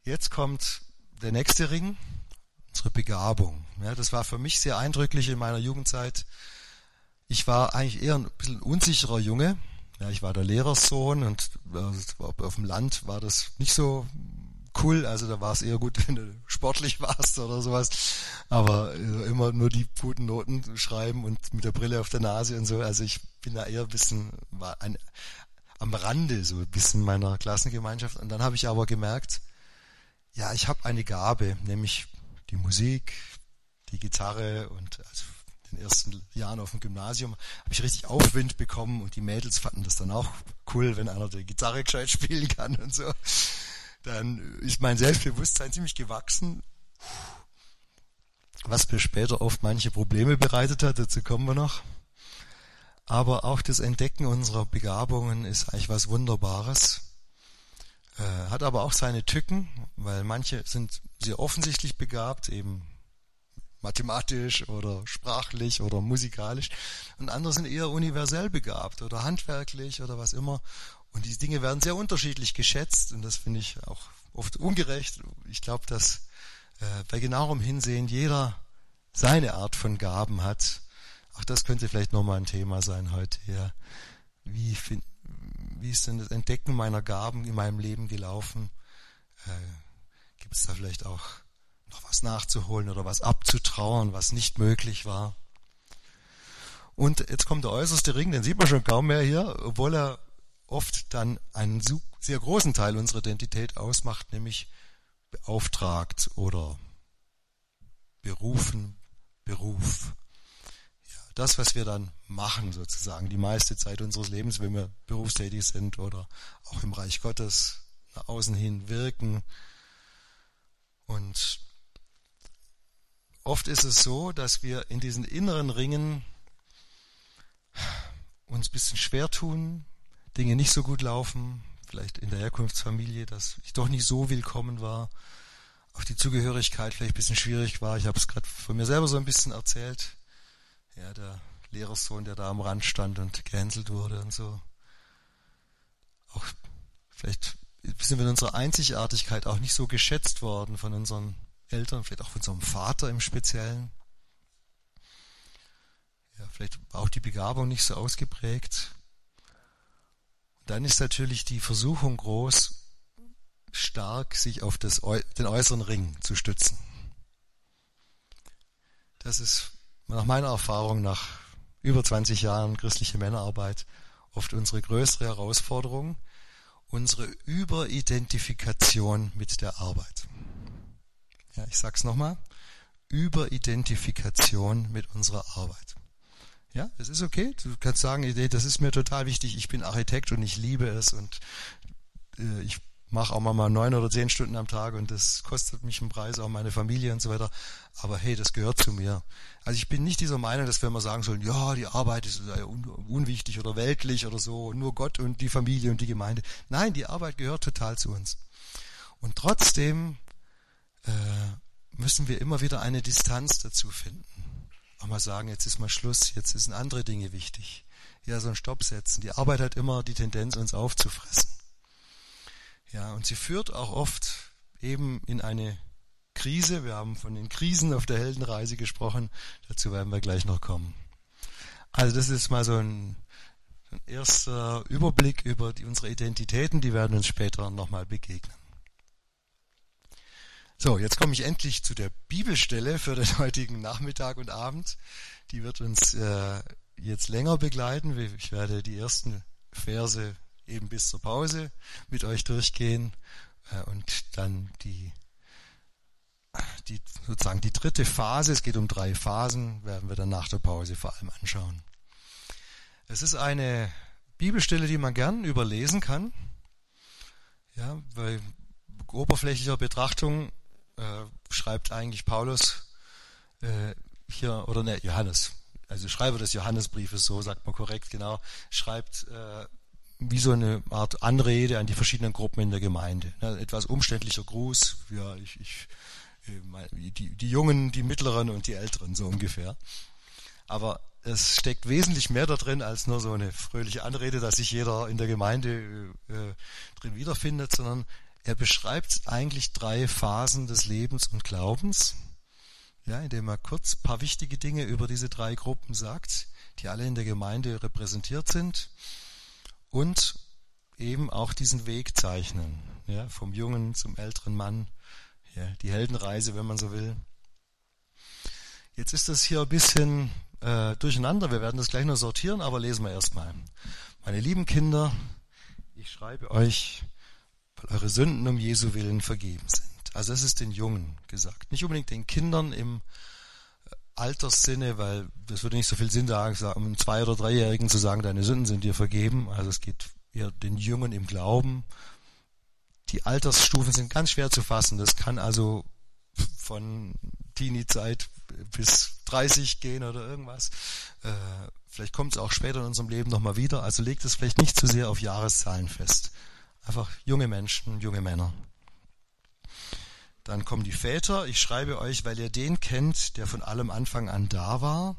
Jetzt kommt der nächste Ring, unsere Begabung. Ja, das war für mich sehr eindrücklich in meiner Jugendzeit. Ich war eigentlich eher ein bisschen unsicherer Junge. Ja, ich war der Lehrerssohn und äh, auf dem Land war das nicht so cool. Also da war es eher gut, wenn du sportlich warst oder sowas. Aber äh, immer nur die guten Noten schreiben und mit der Brille auf der Nase und so. Also ich bin da eher ein bisschen ein, am Rande, so ein bisschen meiner Klassengemeinschaft. Und dann habe ich aber gemerkt, ja, ich habe eine Gabe, nämlich die Musik, die Gitarre und also in den ersten Jahren auf dem Gymnasium habe ich richtig Aufwind bekommen und die Mädels fanden das dann auch cool, wenn einer die Gitarre gescheit spielen kann und so dann ist mein Selbstbewusstsein ziemlich gewachsen, was mir später oft manche Probleme bereitet hat, dazu kommen wir noch. Aber auch das Entdecken unserer Begabungen ist eigentlich was Wunderbares. Äh, hat aber auch seine Tücken, weil manche sind sehr offensichtlich begabt, eben mathematisch oder sprachlich oder musikalisch und andere sind eher universell begabt oder handwerklich oder was immer und diese Dinge werden sehr unterschiedlich geschätzt und das finde ich auch oft ungerecht. Ich glaube, dass äh, bei genauerem Hinsehen jeder seine Art von Gaben hat. Auch das könnte vielleicht nochmal ein Thema sein heute. Ja. Wie, find, wie ist denn das Entdecken meiner Gaben in meinem Leben gelaufen? Äh, Gibt es da vielleicht auch noch was nachzuholen oder was abzutrauern, was nicht möglich war? Und jetzt kommt der äußerste Ring, den sieht man schon kaum mehr hier, obwohl er oft dann einen sehr großen Teil unserer Identität ausmacht, nämlich beauftragt oder berufen, Beruf. Das, was wir dann machen sozusagen, die meiste Zeit unseres Lebens, wenn wir berufstätig sind oder auch im Reich Gottes nach außen hin wirken. Und oft ist es so, dass wir in diesen inneren Ringen uns ein bisschen schwer tun, Dinge nicht so gut laufen, vielleicht in der Herkunftsfamilie, dass ich doch nicht so willkommen war, auch die Zugehörigkeit vielleicht ein bisschen schwierig war. Ich habe es gerade von mir selber so ein bisschen erzählt. Ja, der Lehrerssohn, der da am Rand stand und gehänselt wurde und so. Auch vielleicht sind wir in unserer Einzigartigkeit auch nicht so geschätzt worden von unseren Eltern, vielleicht auch von unserem Vater im Speziellen. Ja, vielleicht auch die Begabung nicht so ausgeprägt dann ist natürlich die Versuchung groß, stark sich auf das, den äußeren Ring zu stützen. Das ist nach meiner Erfahrung nach über 20 Jahren christliche Männerarbeit oft unsere größere Herausforderung, unsere Überidentifikation mit der Arbeit. Ja, ich sag's nochmal. Überidentifikation mit unserer Arbeit. Ja, es ist okay. Du kannst sagen, das ist mir total wichtig. Ich bin Architekt und ich liebe es und äh, ich mache auch mal neun oder zehn Stunden am Tag und das kostet mich einen Preis, auch meine Familie und so weiter. Aber hey, das gehört zu mir. Also ich bin nicht dieser Meinung, dass wir mal sagen sollen, ja, die Arbeit ist unwichtig oder weltlich oder so, nur Gott und die Familie und die Gemeinde. Nein, die Arbeit gehört total zu uns. Und trotzdem äh, müssen wir immer wieder eine Distanz dazu finden auch mal sagen, jetzt ist mal Schluss, jetzt sind andere Dinge wichtig. Ja, so ein Stopp setzen. Die Arbeit hat immer die Tendenz, uns aufzufressen. Ja, und sie führt auch oft eben in eine Krise. Wir haben von den Krisen auf der Heldenreise gesprochen. Dazu werden wir gleich noch kommen. Also das ist mal so ein, ein erster Überblick über die, unsere Identitäten. Die werden uns später nochmal begegnen. So, jetzt komme ich endlich zu der Bibelstelle für den heutigen Nachmittag und Abend. Die wird uns äh, jetzt länger begleiten. Ich werde die ersten Verse eben bis zur Pause mit euch durchgehen äh, und dann die, die sozusagen die dritte Phase, es geht um drei Phasen, werden wir dann nach der Pause vor allem anschauen. Es ist eine Bibelstelle, die man gern überlesen kann. Ja, bei oberflächlicher Betrachtung äh, schreibt eigentlich Paulus äh, hier, oder ne, Johannes, also Schreiber des Johannesbriefes, so sagt man korrekt, genau, schreibt äh, wie so eine Art Anrede an die verschiedenen Gruppen in der Gemeinde. Ne, etwas umständlicher Gruß, ja, ich, ich, äh, die, die Jungen, die Mittleren und die Älteren, so ungefähr. Aber es steckt wesentlich mehr da drin als nur so eine fröhliche Anrede, dass sich jeder in der Gemeinde äh, drin wiederfindet, sondern er beschreibt eigentlich drei Phasen des Lebens und Glaubens, ja, indem er kurz paar wichtige Dinge über diese drei Gruppen sagt, die alle in der Gemeinde repräsentiert sind und eben auch diesen Weg zeichnen, ja, vom jungen zum älteren Mann, ja, die Heldenreise, wenn man so will. Jetzt ist das hier ein bisschen äh, durcheinander, wir werden das gleich noch sortieren, aber lesen wir erstmal. Meine lieben Kinder, ich schreibe euch weil eure Sünden um Jesu willen vergeben sind. Also es ist den Jungen gesagt, nicht unbedingt den Kindern im Alterssinne, weil das würde nicht so viel Sinn sagen, um Zwei- oder Dreijährigen zu sagen, deine Sünden sind dir vergeben. Also es geht eher den Jungen im Glauben. Die Altersstufen sind ganz schwer zu fassen. Das kann also von Teenie-Zeit bis 30 gehen oder irgendwas. Äh, vielleicht kommt es auch später in unserem Leben nochmal wieder. Also legt es vielleicht nicht zu sehr auf Jahreszahlen fest. Einfach junge Menschen, junge Männer. Dann kommen die Väter. Ich schreibe euch, weil ihr den kennt, der von allem Anfang an da war.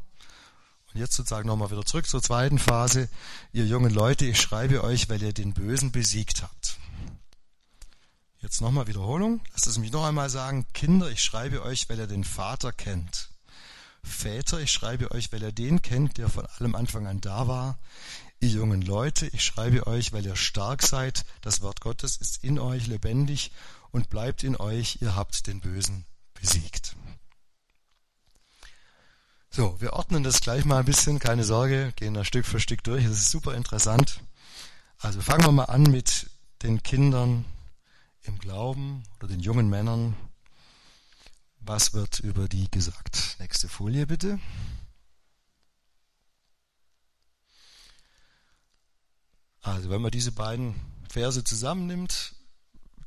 Und jetzt sozusagen nochmal wieder zurück zur zweiten Phase. Ihr jungen Leute, ich schreibe euch, weil ihr den Bösen besiegt habt. Jetzt nochmal Wiederholung. Lasst es mich noch einmal sagen. Kinder, ich schreibe euch, weil ihr den Vater kennt. Väter, ich schreibe euch, weil ihr den kennt, der von allem Anfang an da war. Ihr jungen Leute, ich schreibe euch, weil ihr stark seid, das Wort Gottes ist in euch lebendig und bleibt in euch, ihr habt den Bösen besiegt. So, wir ordnen das gleich mal ein bisschen, keine Sorge, gehen da Stück für Stück durch, das ist super interessant. Also fangen wir mal an mit den Kindern im Glauben oder den jungen Männern. Was wird über die gesagt? Nächste Folie bitte. Also wenn man diese beiden Verse zusammennimmt,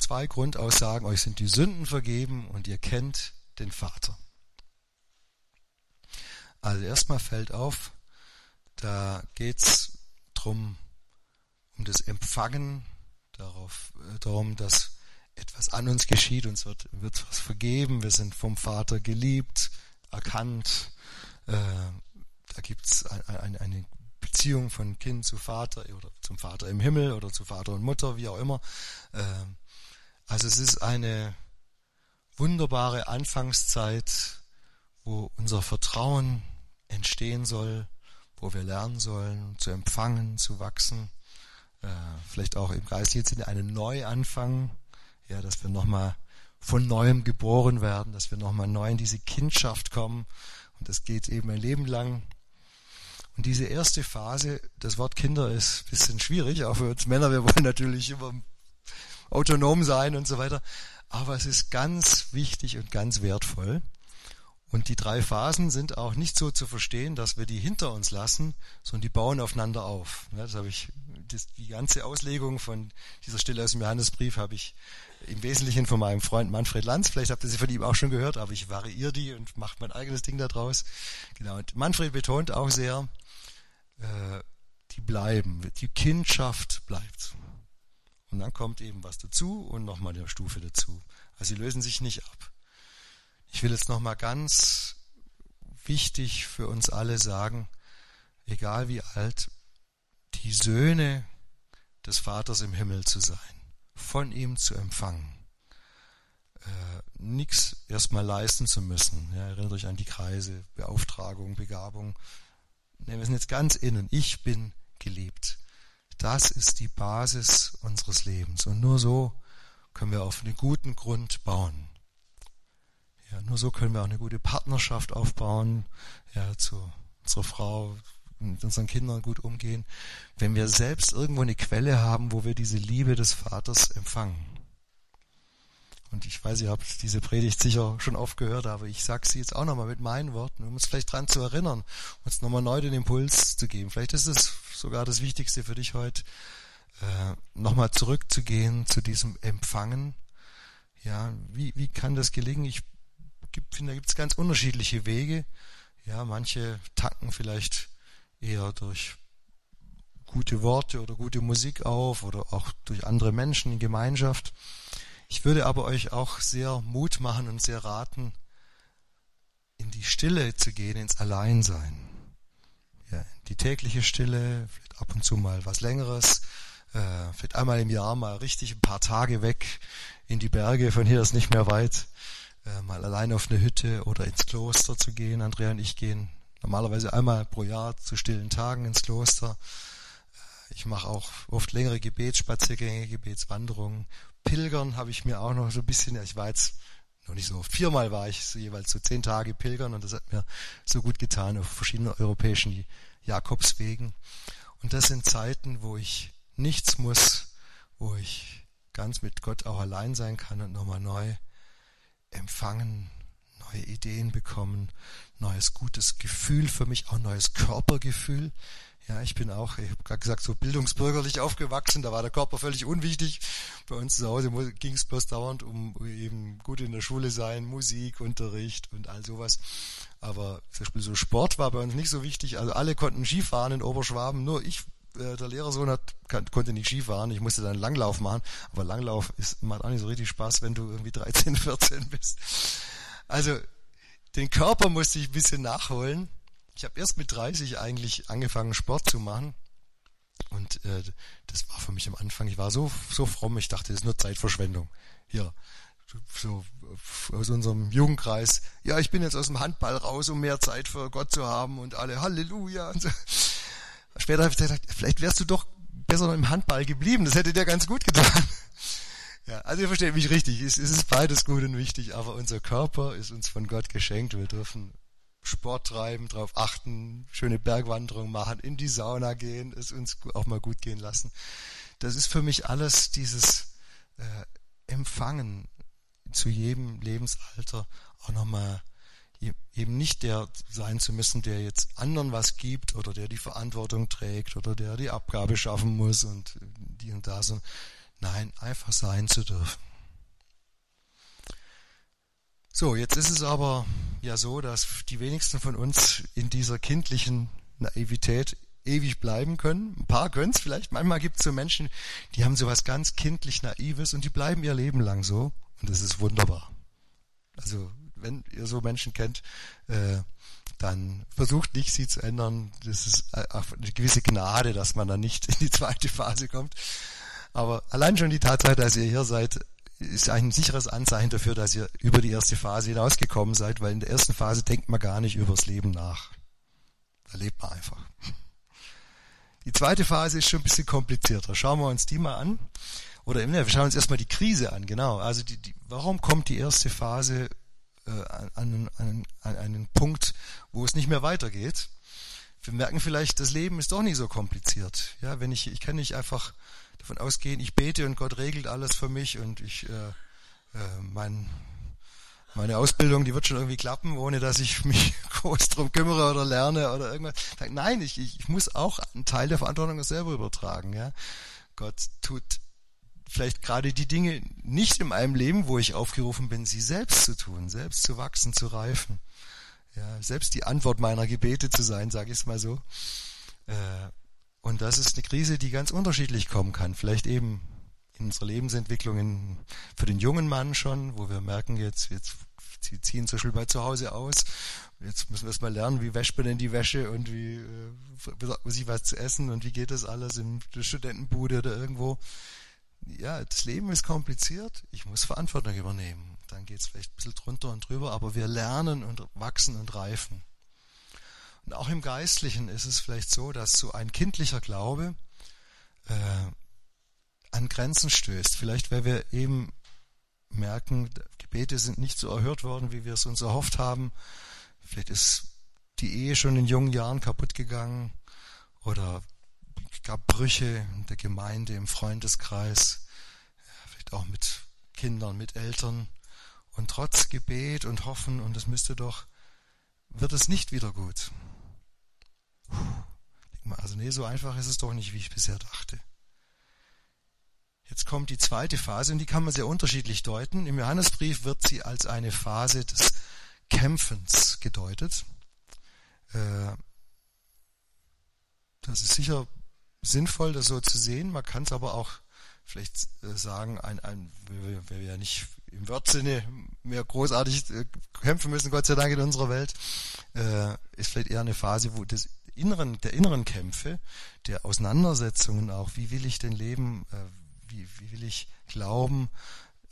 zwei Grundaussagen, euch sind die Sünden vergeben und ihr kennt den Vater. Also erstmal fällt auf, da geht's drum um das Empfangen, darauf, äh, darum, dass etwas an uns geschieht, uns wird, wird was vergeben, wir sind vom Vater geliebt, erkannt, äh, da gibt's ein, ein, eine Beziehung von Kind zu Vater oder zum Vater im Himmel oder zu Vater und Mutter, wie auch immer. Ähm, also es ist eine wunderbare Anfangszeit, wo unser Vertrauen entstehen soll, wo wir lernen sollen, zu empfangen, zu wachsen, äh, vielleicht auch im geistigen Sinne einen Neuanfang, ja, dass wir nochmal von neuem geboren werden, dass wir nochmal neu in diese Kindschaft kommen. Und das geht eben ein Leben lang. Und diese erste Phase, das Wort Kinder ist ein bisschen schwierig, auch für uns Männer, wir wollen natürlich immer autonom sein und so weiter. Aber es ist ganz wichtig und ganz wertvoll. Und die drei Phasen sind auch nicht so zu verstehen, dass wir die hinter uns lassen, sondern die bauen aufeinander auf. Das habe ich, das, die ganze Auslegung von dieser Stelle aus dem Johannesbrief habe ich im Wesentlichen von meinem Freund Manfred Lanz. Vielleicht habt ihr sie von ihm auch schon gehört, aber ich variiere die und mache mein eigenes Ding daraus. Genau. Und Manfred betont auch sehr, äh, die bleiben, die Kindschaft bleibt. Und dann kommt eben was dazu und nochmal eine Stufe dazu. Also sie lösen sich nicht ab. Ich will jetzt nochmal ganz wichtig für uns alle sagen, egal wie alt, die Söhne des Vaters im Himmel zu sein, von ihm zu empfangen, äh, nichts erstmal leisten zu müssen. Ja, erinnert euch an die Kreise, Beauftragung, Begabung. Nee, wir sind jetzt ganz innen. Ich bin geliebt. Das ist die Basis unseres Lebens. Und nur so können wir auf einen guten Grund bauen. Ja, nur so können wir auch eine gute Partnerschaft aufbauen, ja, zu unserer Frau, mit unseren Kindern gut umgehen, wenn wir selbst irgendwo eine Quelle haben, wo wir diese Liebe des Vaters empfangen. Und ich weiß, ihr habt diese Predigt sicher schon oft gehört, aber ich sage sie jetzt auch nochmal mit meinen Worten, um uns vielleicht dran zu erinnern, uns nochmal neu den Impuls zu geben. Vielleicht ist es sogar das Wichtigste für dich heute, äh, nochmal zurückzugehen zu diesem Empfangen. Ja, wie, wie kann das gelingen? Ich finde, da gibt es ganz unterschiedliche Wege. Ja, manche tanken vielleicht eher durch gute Worte oder gute Musik auf oder auch durch andere Menschen in Gemeinschaft. Ich würde aber euch auch sehr Mut machen und sehr raten, in die Stille zu gehen, ins Alleinsein. Ja, die tägliche Stille, vielleicht ab und zu mal was Längeres, äh, vielleicht einmal im Jahr mal richtig ein paar Tage weg in die Berge, von hier ist nicht mehr weit äh, mal allein auf eine Hütte oder ins Kloster zu gehen. Andrea und ich gehen normalerweise einmal pro Jahr zu stillen Tagen ins Kloster. Äh, ich mache auch oft längere Gebetsspaziergänge, Gebetswanderungen. Pilgern habe ich mir auch noch so ein bisschen, ich war jetzt noch nicht so, viermal war ich so jeweils so zehn Tage pilgern und das hat mir so gut getan auf verschiedenen europäischen Jakobswegen. Und das sind Zeiten, wo ich nichts muss, wo ich ganz mit Gott auch allein sein kann und nochmal neu empfangen, neue Ideen bekommen, neues gutes Gefühl für mich, auch neues Körpergefühl. Ja, ich bin auch, ich habe gerade gesagt, so bildungsbürgerlich aufgewachsen, da war der Körper völlig unwichtig. Bei uns zu Hause ging es bloß dauernd um eben gut in der Schule sein, Musik, Unterricht und all sowas. Aber zum Beispiel so Sport war bei uns nicht so wichtig. Also alle konnten Skifahren in Oberschwaben, nur ich äh, der Lehrersohn hat, konnte nicht Skifahren, ich musste dann Langlauf machen, aber Langlauf ist, macht auch nicht so richtig Spaß, wenn du irgendwie 13, 14 bist. Also den Körper musste ich ein bisschen nachholen. Ich habe erst mit 30 eigentlich angefangen, Sport zu machen. Und äh, das war für mich am Anfang, ich war so, so fromm, ich dachte, das ist nur Zeitverschwendung. Hier, so aus unserem Jugendkreis, ja, ich bin jetzt aus dem Handball raus, um mehr Zeit für Gott zu haben und alle Halleluja und so. Später habe ich gesagt, vielleicht wärst du doch besser noch im Handball geblieben. Das hätte dir ganz gut getan. Ja, also ihr versteht mich richtig. Es, es ist beides gut und wichtig, aber unser Körper ist uns von Gott geschenkt. Wir dürfen Sport treiben, darauf achten, schöne Bergwanderung machen, in die Sauna gehen, es uns auch mal gut gehen lassen. Das ist für mich alles dieses äh, Empfangen zu jedem Lebensalter auch nochmal eben nicht der sein zu müssen, der jetzt anderen was gibt oder der die Verantwortung trägt oder der die Abgabe schaffen muss und die und da, so. nein, einfach sein zu dürfen. So, jetzt ist es aber ja so, dass die wenigsten von uns in dieser kindlichen Naivität ewig bleiben können. Ein paar können es vielleicht. Manchmal gibt es so Menschen, die haben so was ganz kindlich Naives und die bleiben ihr Leben lang so. Und das ist wunderbar. Also wenn ihr so Menschen kennt, äh, dann versucht nicht, sie zu ändern. Das ist eine gewisse Gnade, dass man dann nicht in die zweite Phase kommt. Aber allein schon die Tatsache, dass ihr hier seid, ist ein sicheres Anzeichen dafür, dass ihr über die erste Phase hinausgekommen seid, weil in der ersten Phase denkt man gar nicht übers Leben nach. Da lebt man einfach. Die zweite Phase ist schon ein bisschen komplizierter. Schauen wir uns die mal an. Oder ne, wir schauen uns erstmal die Krise an, genau. Also die, die, warum kommt die erste Phase äh, an, an, an einen Punkt, wo es nicht mehr weitergeht. Wir merken vielleicht, das Leben ist doch nicht so kompliziert. Ja, wenn ich, ich kann nicht einfach davon ausgehen, ich bete und Gott regelt alles für mich und ich, äh, äh, mein, meine Ausbildung, die wird schon irgendwie klappen, ohne dass ich mich groß drum kümmere oder lerne oder irgendwas. Nein, ich, ich muss auch einen Teil der Verantwortung selber übertragen. Ja? Gott tut vielleicht gerade die Dinge nicht in meinem Leben, wo ich aufgerufen bin, sie selbst zu tun, selbst zu wachsen, zu reifen. Ja, selbst die Antwort meiner Gebete zu sein, sage ich es mal so. Äh, und das ist eine Krise, die ganz unterschiedlich kommen kann. Vielleicht eben in unserer Lebensentwicklung in, für den jungen Mann schon, wo wir merken, jetzt, jetzt sie ziehen zum Beispiel bei zu Hause aus. Jetzt müssen wir erst mal lernen, wie wäscht man denn die Wäsche und wie äh, besorgt man was zu essen und wie geht das alles in der Studentenbude oder irgendwo. Ja, das Leben ist kompliziert. Ich muss Verantwortung übernehmen. Dann geht es vielleicht ein bisschen drunter und drüber, aber wir lernen und wachsen und reifen. Und auch im Geistlichen ist es vielleicht so, dass so ein kindlicher Glaube äh, an Grenzen stößt. Vielleicht, weil wir eben merken, Gebete sind nicht so erhört worden, wie wir es uns erhofft haben. Vielleicht ist die Ehe schon in jungen Jahren kaputt gegangen oder gab Brüche in der Gemeinde, im Freundeskreis, vielleicht auch mit Kindern, mit Eltern. Und trotz Gebet und Hoffen, und es müsste doch, wird es nicht wieder gut. Also nee, so einfach ist es doch nicht, wie ich bisher dachte. Jetzt kommt die zweite Phase und die kann man sehr unterschiedlich deuten. Im Johannesbrief wird sie als eine Phase des Kämpfens gedeutet. Äh, das ist sicher sinnvoll, das so zu sehen. Man kann es aber auch vielleicht äh, sagen, ein, ein, weil wir ja nicht im Wortsinne mehr großartig äh, kämpfen müssen, Gott sei Dank in unserer Welt, ist vielleicht eher eine Phase, wo das inneren, der inneren Kämpfe, der Auseinandersetzungen auch, wie will ich denn leben, wie, wie will ich glauben,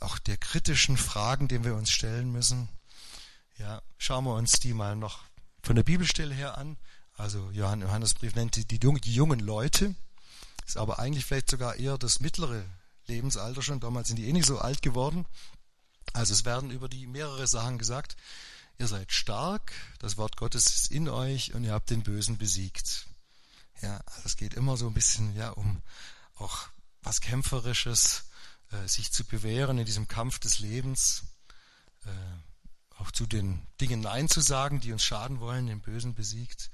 auch der kritischen Fragen, denen wir uns stellen müssen. Ja, schauen wir uns die mal noch von der Bibelstelle her an. Also Johannesbrief nennt die, die jungen Leute, ist aber eigentlich vielleicht sogar eher das mittlere Lebensalter schon. Damals sind die eh nicht so alt geworden. Also es werden über die mehrere Sachen gesagt. Ihr seid stark, das Wort Gottes ist in euch und ihr habt den Bösen besiegt. Ja, also es geht immer so ein bisschen ja um auch was Kämpferisches, äh, sich zu bewähren in diesem Kampf des Lebens, äh, auch zu den Dingen Nein zu sagen, die uns schaden wollen, den Bösen besiegt.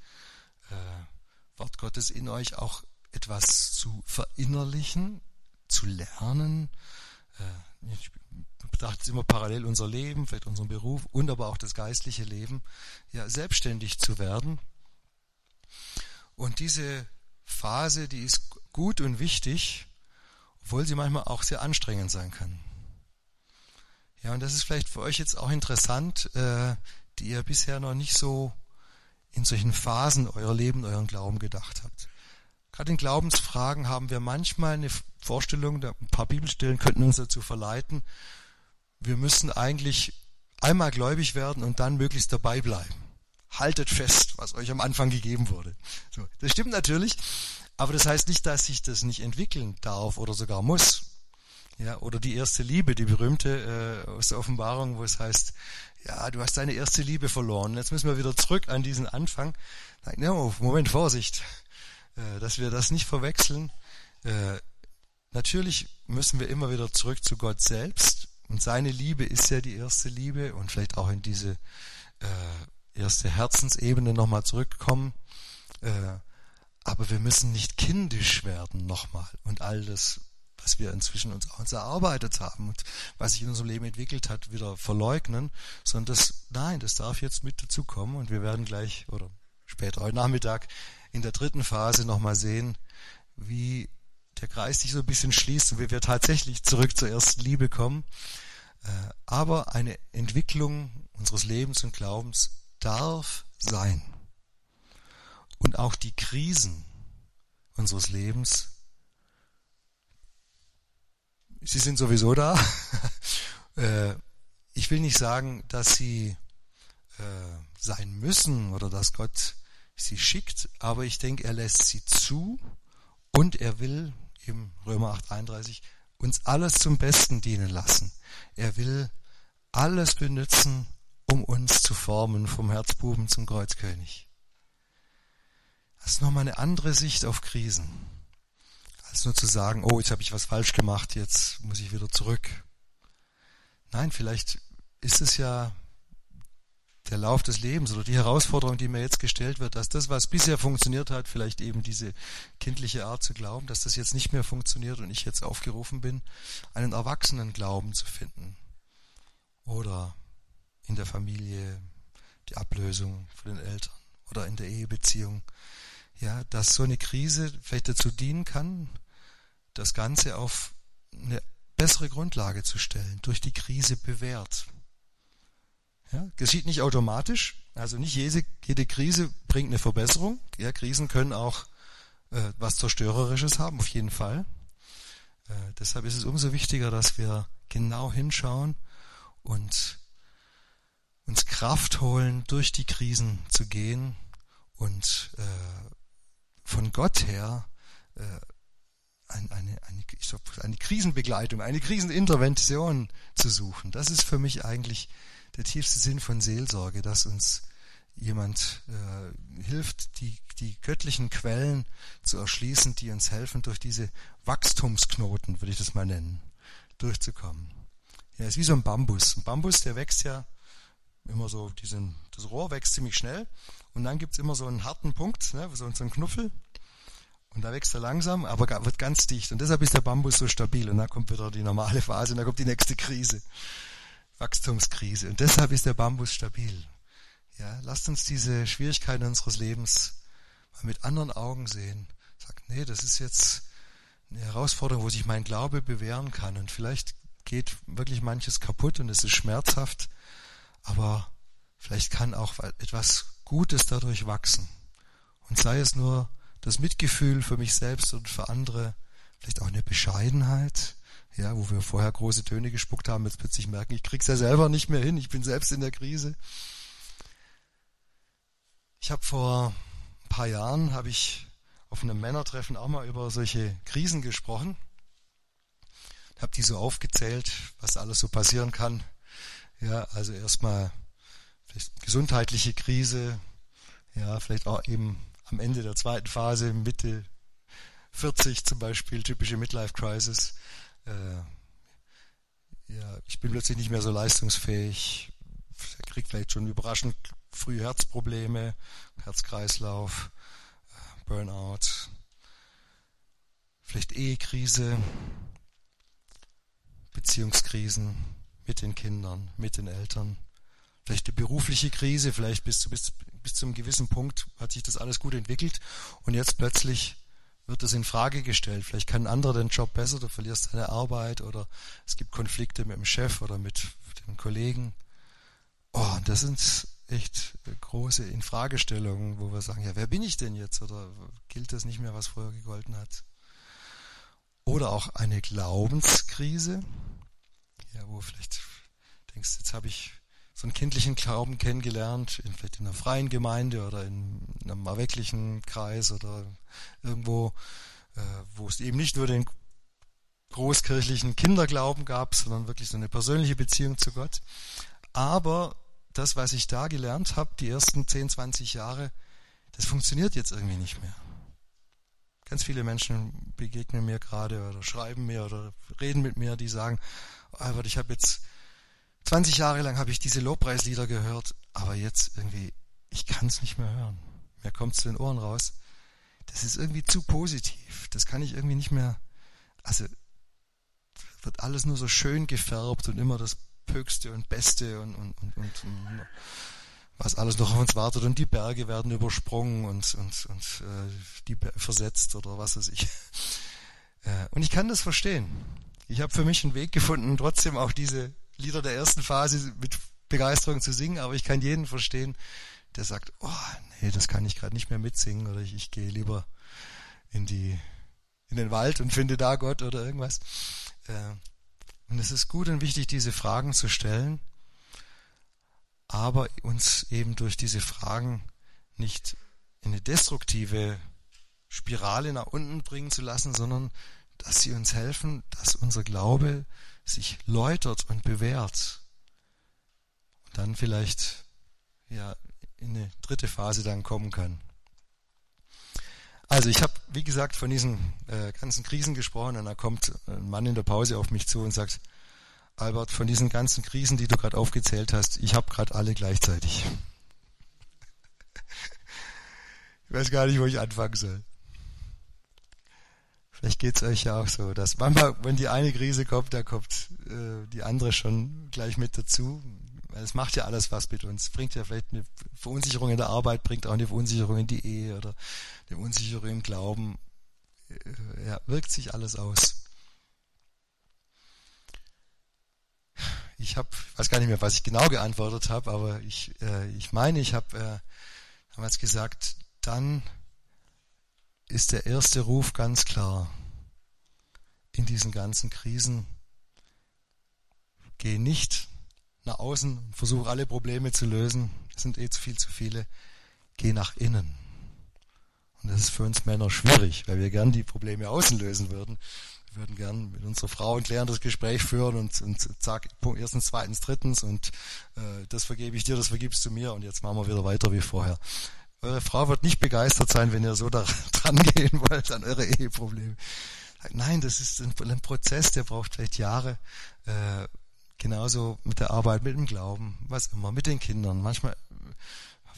Äh, Wort Gottes in euch auch etwas zu verinnerlichen, zu lernen. Äh, ich betrachte es immer parallel unser Leben, vielleicht unseren Beruf und aber auch das geistliche Leben, ja, selbstständig zu werden. Und diese Phase, die ist gut und wichtig, obwohl sie manchmal auch sehr anstrengend sein kann. Ja, und das ist vielleicht für euch jetzt auch interessant, äh, die ihr bisher noch nicht so in solchen Phasen euer Leben, euren Glauben gedacht habt. Gerade in Glaubensfragen haben wir manchmal eine Vorstellung, ein paar Bibelstellen könnten uns dazu verleiten, wir müssen eigentlich einmal gläubig werden und dann möglichst dabei bleiben. Haltet fest, was euch am Anfang gegeben wurde. So, das stimmt natürlich, aber das heißt nicht, dass sich das nicht entwickeln darf oder sogar muss. Ja, oder die erste Liebe, die berühmte äh, aus der Offenbarung, wo es heißt, ja, du hast deine erste Liebe verloren. Jetzt müssen wir wieder zurück an diesen Anfang. Ja, Moment, Vorsicht, äh, dass wir das nicht verwechseln. Äh, natürlich müssen wir immer wieder zurück zu Gott selbst. Und seine Liebe ist ja die erste Liebe und vielleicht auch in diese äh, erste Herzensebene nochmal zurückkommen. Äh, aber wir müssen nicht kindisch werden nochmal und all das, was wir inzwischen uns, uns erarbeitet haben und was sich in unserem Leben entwickelt hat, wieder verleugnen, sondern das, nein, das darf jetzt mit dazu kommen und wir werden gleich oder später heute Nachmittag in der dritten Phase nochmal sehen, wie der Kreis sich so ein bisschen schließt und wie wir tatsächlich zurück zur ersten Liebe kommen. Äh, aber eine Entwicklung unseres Lebens und Glaubens darf sein. Und auch die Krisen unseres Lebens, sie sind sowieso da. Äh, ich will nicht sagen, dass sie äh, sein müssen oder dass Gott sie schickt, aber ich denke, er lässt sie zu und er will, im Römer 8,31, uns alles zum Besten dienen lassen. Er will alles benutzen, um uns zu formen, vom Herzbuben zum Kreuzkönig. Das ist nochmal eine andere Sicht auf Krisen. Als nur zu sagen, oh, jetzt habe ich was falsch gemacht, jetzt muss ich wieder zurück. Nein, vielleicht ist es ja der Lauf des Lebens oder die Herausforderung, die mir jetzt gestellt wird, dass das, was bisher funktioniert hat, vielleicht eben diese kindliche Art zu glauben, dass das jetzt nicht mehr funktioniert und ich jetzt aufgerufen bin, einen erwachsenen Glauben zu finden. Oder in der Familie die Ablösung von den Eltern oder in der Ehebeziehung. Ja, dass so eine Krise vielleicht dazu dienen kann, das Ganze auf eine bessere Grundlage zu stellen, durch die Krise bewährt. Ja, geschieht nicht automatisch, also nicht jede, jede Krise bringt eine Verbesserung. Ja, Krisen können auch äh, was Zerstörerisches haben, auf jeden Fall. Äh, deshalb ist es umso wichtiger, dass wir genau hinschauen und uns Kraft holen, durch die Krisen zu gehen und äh, von Gott her äh, eine, eine, eine, ich sag, eine Krisenbegleitung, eine Krisenintervention zu suchen. Das ist für mich eigentlich der tiefste Sinn von Seelsorge, dass uns jemand äh, hilft, die, die göttlichen Quellen zu erschließen, die uns helfen, durch diese Wachstumsknoten, würde ich das mal nennen, durchzukommen. Ja, ist wie so ein Bambus. Ein Bambus, der wächst ja immer so, diesen, das Rohr wächst ziemlich schnell und dann gibt's immer so einen harten Punkt, ne, so, so einen Knuffel und da wächst er langsam, aber wird ganz dicht und deshalb ist der Bambus so stabil und dann kommt wieder die normale Phase und dann kommt die nächste Krise. Wachstumskrise. Und deshalb ist der Bambus stabil. Ja, lasst uns diese Schwierigkeiten unseres Lebens mal mit anderen Augen sehen. Sagt, nee, das ist jetzt eine Herausforderung, wo sich mein Glaube bewähren kann. Und vielleicht geht wirklich manches kaputt und es ist schmerzhaft, aber vielleicht kann auch etwas Gutes dadurch wachsen. Und sei es nur das Mitgefühl für mich selbst und für andere, vielleicht auch eine Bescheidenheit, ja, wo wir vorher große Töne gespuckt haben, jetzt plötzlich merken, ich krieg's ja selber nicht mehr hin, ich bin selbst in der Krise. Ich habe vor ein paar Jahren habe ich auf einem Männertreffen auch mal über solche Krisen gesprochen. Habe die so aufgezählt, was alles so passieren kann. Ja, also erstmal vielleicht gesundheitliche Krise, ja, vielleicht auch eben am Ende der zweiten Phase, Mitte 40 zum Beispiel, typische Midlife Crisis äh, ja, ich bin plötzlich nicht mehr so leistungsfähig, kriege vielleicht schon überraschend früh Herzprobleme, Herzkreislauf, äh, Burnout, vielleicht Ehekrise, Beziehungskrisen mit den Kindern, mit den Eltern, vielleicht die berufliche Krise, vielleicht bis zu, bis, bis zu einem gewissen Punkt hat sich das alles gut entwickelt und jetzt plötzlich wird das in Frage gestellt. Vielleicht kann ein anderer den Job besser, du verlierst deine Arbeit oder es gibt Konflikte mit dem Chef oder mit den Kollegen. Oh, das sind echt große Infragestellungen, wo wir sagen, ja, wer bin ich denn jetzt? Oder gilt das nicht mehr, was vorher gegolten hat? Oder auch eine Glaubenskrise, ja, wo vielleicht denkst, jetzt habe ich so einen kindlichen Glauben kennengelernt, in, vielleicht in einer freien Gemeinde oder in einem erwecklichen Kreis oder irgendwo, äh, wo es eben nicht nur den großkirchlichen Kinderglauben gab, sondern wirklich so eine persönliche Beziehung zu Gott. Aber das, was ich da gelernt habe, die ersten 10, 20 Jahre, das funktioniert jetzt irgendwie nicht mehr. Ganz viele Menschen begegnen mir gerade oder schreiben mir oder reden mit mir, die sagen, Albert, ich habe jetzt 20 Jahre lang habe ich diese Lobpreislieder gehört, aber jetzt irgendwie, ich kann es nicht mehr hören. Mir kommt es zu den Ohren raus. Das ist irgendwie zu positiv. Das kann ich irgendwie nicht mehr. Also wird alles nur so schön gefärbt und immer das Höchste und Beste und, und, und, und, und was alles noch auf uns wartet und die Berge werden übersprungen und, und, und äh, die versetzt oder was weiß ich. Äh, und ich kann das verstehen. Ich habe für mich einen Weg gefunden, trotzdem auch diese Lieder der ersten Phase mit Begeisterung zu singen, aber ich kann jeden verstehen, der sagt, oh nee, das kann ich gerade nicht mehr mitsingen oder ich, ich gehe lieber in die in den Wald und finde da Gott oder irgendwas. Äh, und es ist gut und wichtig, diese Fragen zu stellen, aber uns eben durch diese Fragen nicht in eine destruktive Spirale nach unten bringen zu lassen, sondern dass sie uns helfen, dass unser Glaube sich läutert und bewährt und dann vielleicht ja in eine dritte Phase dann kommen kann. Also ich habe, wie gesagt, von diesen äh, ganzen Krisen gesprochen und da kommt ein Mann in der Pause auf mich zu und sagt, Albert, von diesen ganzen Krisen, die du gerade aufgezählt hast, ich habe gerade alle gleichzeitig. Ich weiß gar nicht, wo ich anfangen soll. Vielleicht geht's euch ja auch so, dass manchmal, wenn die eine Krise kommt, da kommt äh, die andere schon gleich mit dazu. Es macht ja alles was mit uns. Bringt ja vielleicht eine Verunsicherung in der Arbeit, bringt auch eine Verunsicherung in die Ehe oder eine Unsicherung im Glauben. Äh, ja, wirkt sich alles aus. Ich habe, weiß gar nicht mehr, was ich genau geantwortet habe, aber ich, äh, ich meine, ich habe äh, damals gesagt, dann ist der erste Ruf ganz klar. In diesen ganzen Krisen geh nicht nach außen und versuch alle Probleme zu lösen. Es sind eh zu viel zu viele. Geh nach innen. Und das ist für uns Männer schwierig, weil wir gern die Probleme außen lösen würden. Wir würden gern mit unserer Frau ein klärendes Gespräch führen und, und zack, erstens, zweitens, drittens und äh, das vergebe ich dir, das vergibst du mir und jetzt machen wir wieder weiter wie vorher. Eure Frau wird nicht begeistert sein, wenn ihr so da dran gehen wollt an eure Eheprobleme. Nein, das ist ein, Prozess, der braucht vielleicht Jahre. Äh, genauso mit der Arbeit, mit dem Glauben, was immer, mit den Kindern. Manchmal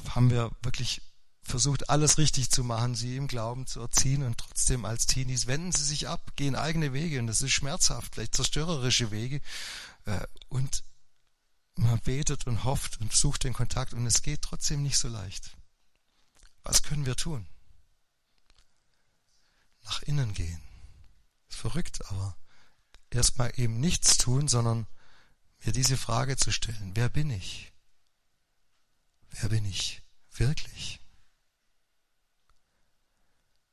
haben wir wirklich versucht, alles richtig zu machen, sie im Glauben zu erziehen und trotzdem als Teenies wenden sie sich ab, gehen eigene Wege und das ist schmerzhaft, vielleicht zerstörerische Wege. Äh, und man betet und hofft und sucht den Kontakt und es geht trotzdem nicht so leicht. Was können wir tun? Nach innen gehen. Ist verrückt, aber erstmal eben nichts tun, sondern mir diese Frage zu stellen. Wer bin ich? Wer bin ich wirklich?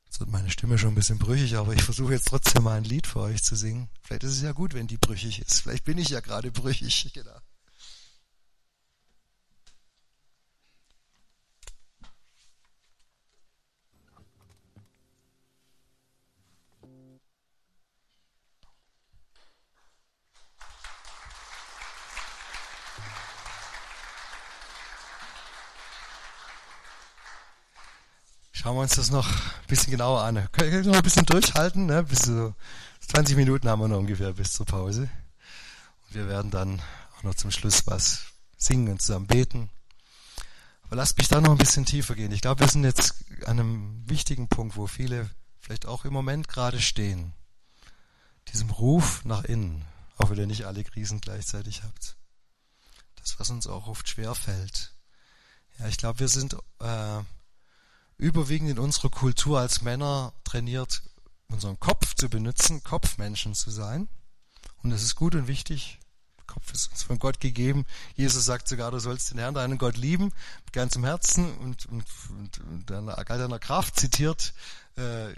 Jetzt wird meine Stimme schon ein bisschen brüchig, aber ich versuche jetzt trotzdem mal ein Lied für euch zu singen. Vielleicht ist es ja gut, wenn die brüchig ist. Vielleicht bin ich ja gerade brüchig. Genau. Schauen wir uns das noch ein bisschen genauer an. Können wir noch ein bisschen durchhalten? Ne? Bis so 20 Minuten haben wir noch ungefähr bis zur Pause. Und wir werden dann auch noch zum Schluss was singen und zusammen beten. Aber lasst mich da noch ein bisschen tiefer gehen. Ich glaube, wir sind jetzt an einem wichtigen Punkt, wo viele vielleicht auch im Moment gerade stehen. Diesem Ruf nach innen, auch wenn ihr nicht alle Krisen gleichzeitig habt. Das, was uns auch oft schwer fällt. Ja, ich glaube, wir sind äh, überwiegend in unserer Kultur als Männer trainiert, unseren Kopf zu benutzen, Kopfmenschen zu sein. Und das ist gut und wichtig. Der Kopf ist uns von Gott gegeben. Jesus sagt sogar, du sollst den Herrn, deinen Gott lieben, mit ganzem Herzen und, und, und, und deiner, deiner Kraft zitiert äh,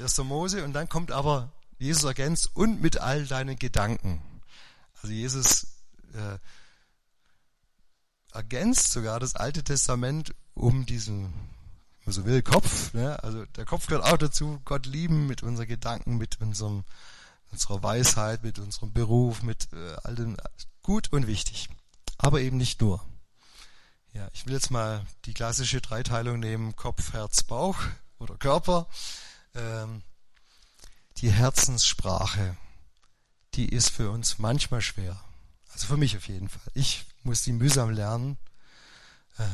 1. Mose. Und dann kommt aber Jesus ergänzt und mit all deinen Gedanken. Also Jesus äh, ergänzt sogar das Alte Testament um diesen man so will, Kopf. Ne? Also der Kopf gehört auch dazu, Gott lieben mit unseren Gedanken, mit unserem, unserer Weisheit, mit unserem Beruf, mit äh, all dem. Gut und wichtig. Aber eben nicht nur. Ja, ich will jetzt mal die klassische Dreiteilung nehmen, Kopf, Herz, Bauch oder Körper. Ähm, die Herzenssprache, die ist für uns manchmal schwer. Also für mich auf jeden Fall. Ich muss die mühsam lernen, äh,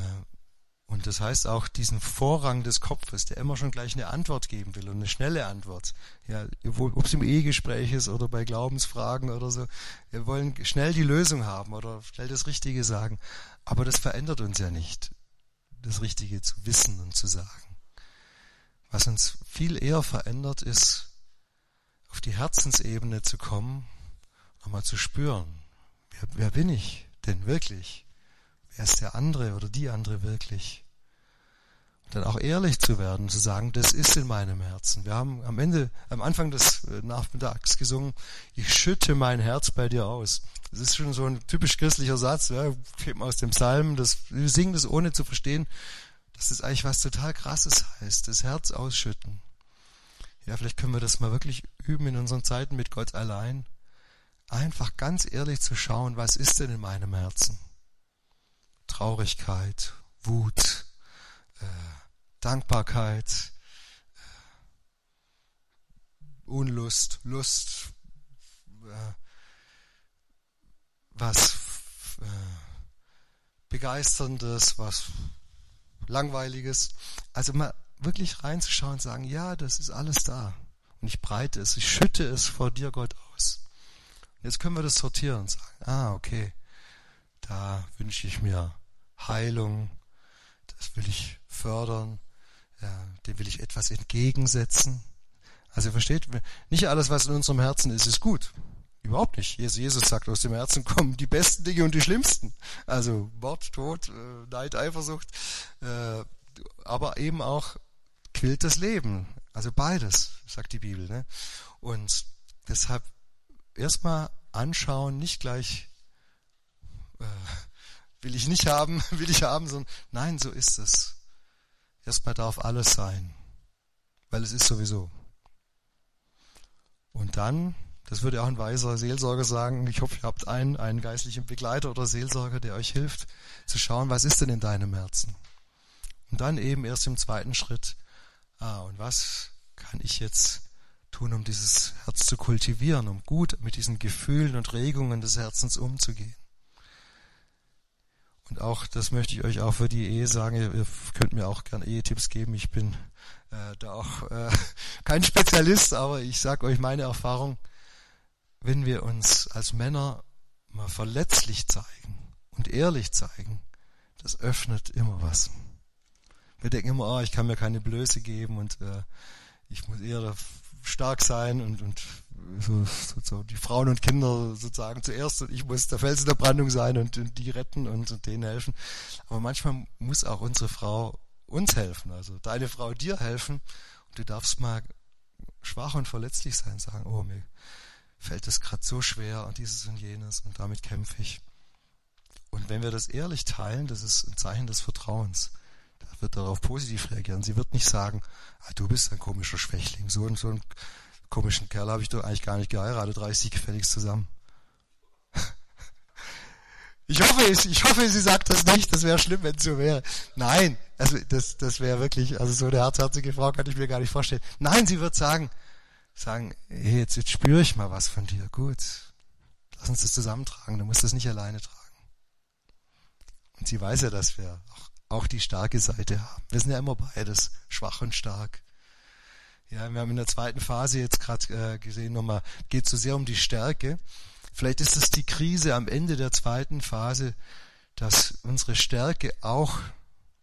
und das heißt auch diesen Vorrang des Kopfes, der immer schon gleich eine Antwort geben will und eine schnelle Antwort. Ja, ob es im Ehegespräch ist oder bei Glaubensfragen oder so. Wir wollen schnell die Lösung haben oder schnell das Richtige sagen. Aber das verändert uns ja nicht, das Richtige zu wissen und zu sagen. Was uns viel eher verändert, ist, auf die Herzensebene zu kommen, nochmal zu spüren. Wer, wer bin ich denn wirklich? Wer ist der andere oder die andere wirklich? Und dann auch ehrlich zu werden, zu sagen, das ist in meinem Herzen. Wir haben am Ende, am Anfang des äh, Nachmittags gesungen, ich schütte mein Herz bei dir aus. Das ist schon so ein typisch christlicher Satz, ja, aus dem Psalm. Das, wir singen das ohne zu verstehen, dass das eigentlich was total krasses heißt, das Herz ausschütten. Ja, vielleicht können wir das mal wirklich üben in unseren Zeiten mit Gott allein. Einfach ganz ehrlich zu schauen, was ist denn in meinem Herzen? Traurigkeit, Wut, äh, Dankbarkeit, äh, Unlust, Lust, äh, was äh, Begeisterndes, was Langweiliges. Also mal wirklich reinzuschauen und sagen, ja, das ist alles da. Und ich breite es, ich schütte es vor dir, Gott, aus. Jetzt können wir das sortieren und sagen, ah, okay, da wünsche ich mir Heilung, das will ich fördern, ja, dem will ich etwas entgegensetzen. Also ihr versteht, nicht alles, was in unserem Herzen ist, ist gut. Überhaupt nicht. Jesus sagt, aus dem Herzen kommen die besten Dinge und die schlimmsten. Also Mord, Tod, äh, Neid, Eifersucht, äh, aber eben auch quillt das Leben. Also beides, sagt die Bibel. Ne? Und deshalb erstmal anschauen, nicht gleich äh, will ich nicht haben, will ich haben, sondern nein, so ist es. Erstmal darf alles sein, weil es ist sowieso. Und dann, das würde auch ein weiser Seelsorger sagen, ich hoffe, ihr habt einen, einen geistlichen Begleiter oder Seelsorger, der euch hilft, zu schauen, was ist denn in deinem Herzen. Und dann eben erst im zweiten Schritt, ah, und was kann ich jetzt tun, um dieses Herz zu kultivieren, um gut mit diesen Gefühlen und Regungen des Herzens umzugehen. Und auch, das möchte ich euch auch für die Ehe sagen, ihr könnt mir auch gern Ehetipps geben. Ich bin äh, da auch äh, kein Spezialist, aber ich sage euch meine Erfahrung, wenn wir uns als Männer mal verletzlich zeigen und ehrlich zeigen, das öffnet immer was. Wir denken immer, oh, ich kann mir keine Blöße geben und äh, ich muss eher stark sein und, und so, so, so die Frauen und Kinder sozusagen zuerst und ich muss der Fels in der Brandung sein und, und die retten und, und denen helfen. Aber manchmal muss auch unsere Frau uns helfen, also deine Frau dir helfen und du darfst mal schwach und verletzlich sein, sagen, oh mir fällt das gerade so schwer und dieses und jenes und damit kämpfe ich. Und wenn wir das ehrlich teilen, das ist ein Zeichen des Vertrauens. Da wird darauf positiv reagieren. Sie wird nicht sagen, ah, du bist ein komischer Schwächling, so und so ein komischen Kerl habe ich doch eigentlich gar nicht geheiratet, reiß dich gefälligst zusammen. Ich hoffe, ich hoffe, sie sagt das nicht. Das wäre schlimm, wenn es so wäre. Nein, also das, das wäre wirklich, also so eine herzherzige Frau kann ich mir gar nicht vorstellen. Nein, sie wird sagen, sagen, hey, jetzt, jetzt spüre ich mal was von dir. Gut, lass uns das zusammentragen. Du musst das nicht alleine tragen. Und sie weiß ja, dass wir auch, auch die starke Seite haben. Wir sind ja immer beides, schwach und stark. Ja, wir haben in der zweiten Phase jetzt gerade äh, gesehen, nochmal, geht so sehr um die Stärke. Vielleicht ist es die Krise am Ende der zweiten Phase, dass unsere Stärke auch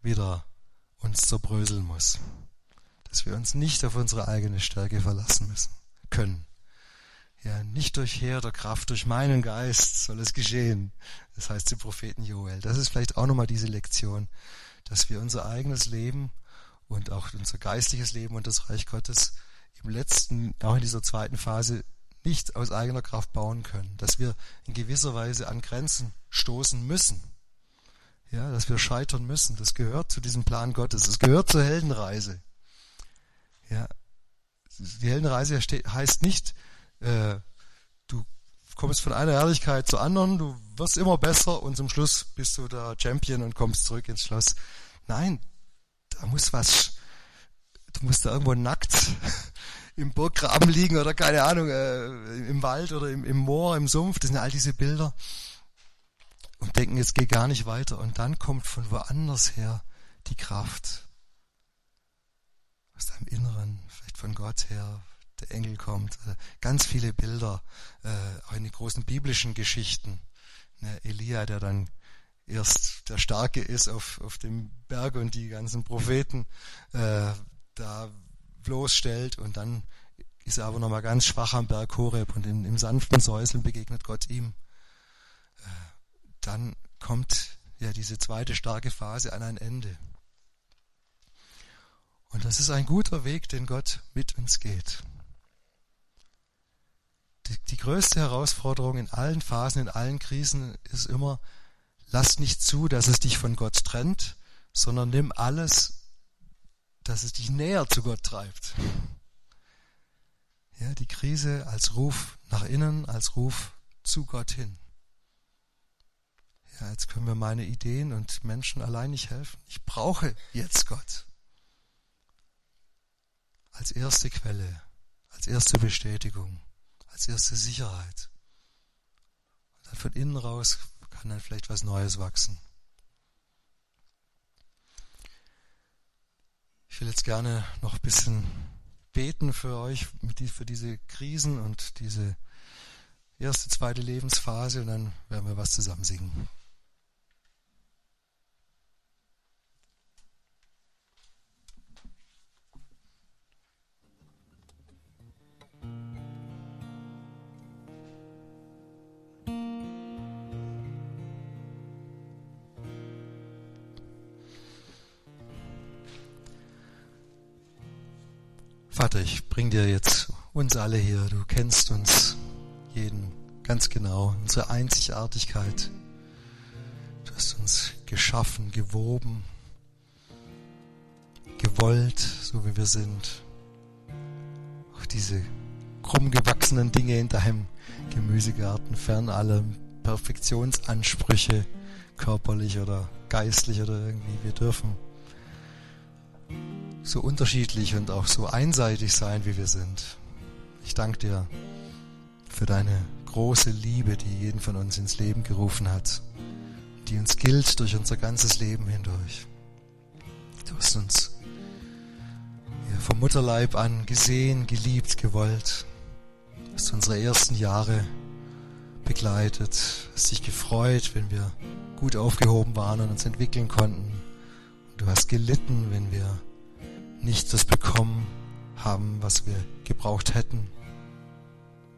wieder uns zerbröseln muss. Dass wir uns nicht auf unsere eigene Stärke verlassen müssen, können. Ja, nicht durch Heer der Kraft, durch meinen Geist soll es geschehen. Das heißt im Propheten Joel. Das ist vielleicht auch nochmal diese Lektion, dass wir unser eigenes Leben und auch unser geistliches Leben und das Reich Gottes im letzten, auch in dieser zweiten Phase nicht aus eigener Kraft bauen können, dass wir in gewisser Weise an Grenzen stoßen müssen. Ja, dass wir scheitern müssen. Das gehört zu diesem Plan Gottes. Das gehört zur Heldenreise. Ja, die Heldenreise heißt nicht, äh, du kommst von einer Herrlichkeit zur anderen, du wirst immer besser und zum Schluss bist du der Champion und kommst zurück ins Schloss. Nein, da muss was, du musst da irgendwo nackt im Burggraben liegen oder keine Ahnung, äh, im Wald oder im, im Moor, im Sumpf. Das sind all diese Bilder. Und denken, es geht gar nicht weiter. Und dann kommt von woanders her die Kraft. Aus deinem Inneren, vielleicht von Gott her, der Engel kommt. Äh, ganz viele Bilder, äh, auch in den großen biblischen Geschichten. Ne, Elia, der dann erst der Starke ist auf, auf dem Berg und die ganzen Propheten äh, da bloßstellt und dann ist er aber nochmal ganz schwach am Berg Horeb und in, im sanften Säuseln begegnet Gott ihm. Äh, dann kommt ja diese zweite starke Phase an ein Ende. Und das ist ein guter Weg, den Gott mit uns geht. Die, die größte Herausforderung in allen Phasen, in allen Krisen ist immer, Lass nicht zu, dass es dich von Gott trennt, sondern nimm alles, dass es dich näher zu Gott treibt. Ja, die Krise als Ruf nach innen, als Ruf zu Gott hin. Ja, jetzt können wir meine Ideen und Menschen allein nicht helfen. Ich brauche jetzt Gott. Als erste Quelle, als erste Bestätigung, als erste Sicherheit. Und dann von innen raus kann dann vielleicht was Neues wachsen. Ich will jetzt gerne noch ein bisschen beten für euch, für diese Krisen und diese erste, zweite Lebensphase und dann werden wir was zusammen singen. Vater, ich bring dir jetzt uns alle hier. Du kennst uns jeden ganz genau, unsere Einzigartigkeit. Du hast uns geschaffen, gewoben, gewollt, so wie wir sind. Auch diese krumm gewachsenen Dinge in deinem Gemüsegarten, fern aller Perfektionsansprüche, körperlich oder geistlich oder irgendwie. Wir dürfen so unterschiedlich und auch so einseitig sein, wie wir sind. Ich danke dir für deine große Liebe, die jeden von uns ins Leben gerufen hat, die uns gilt durch unser ganzes Leben hindurch. Du hast uns vom Mutterleib an gesehen, geliebt, gewollt. Hast unsere ersten Jahre begleitet, hast dich gefreut, wenn wir gut aufgehoben waren und uns entwickeln konnten. Du hast gelitten, wenn wir nicht das bekommen haben, was wir gebraucht hätten.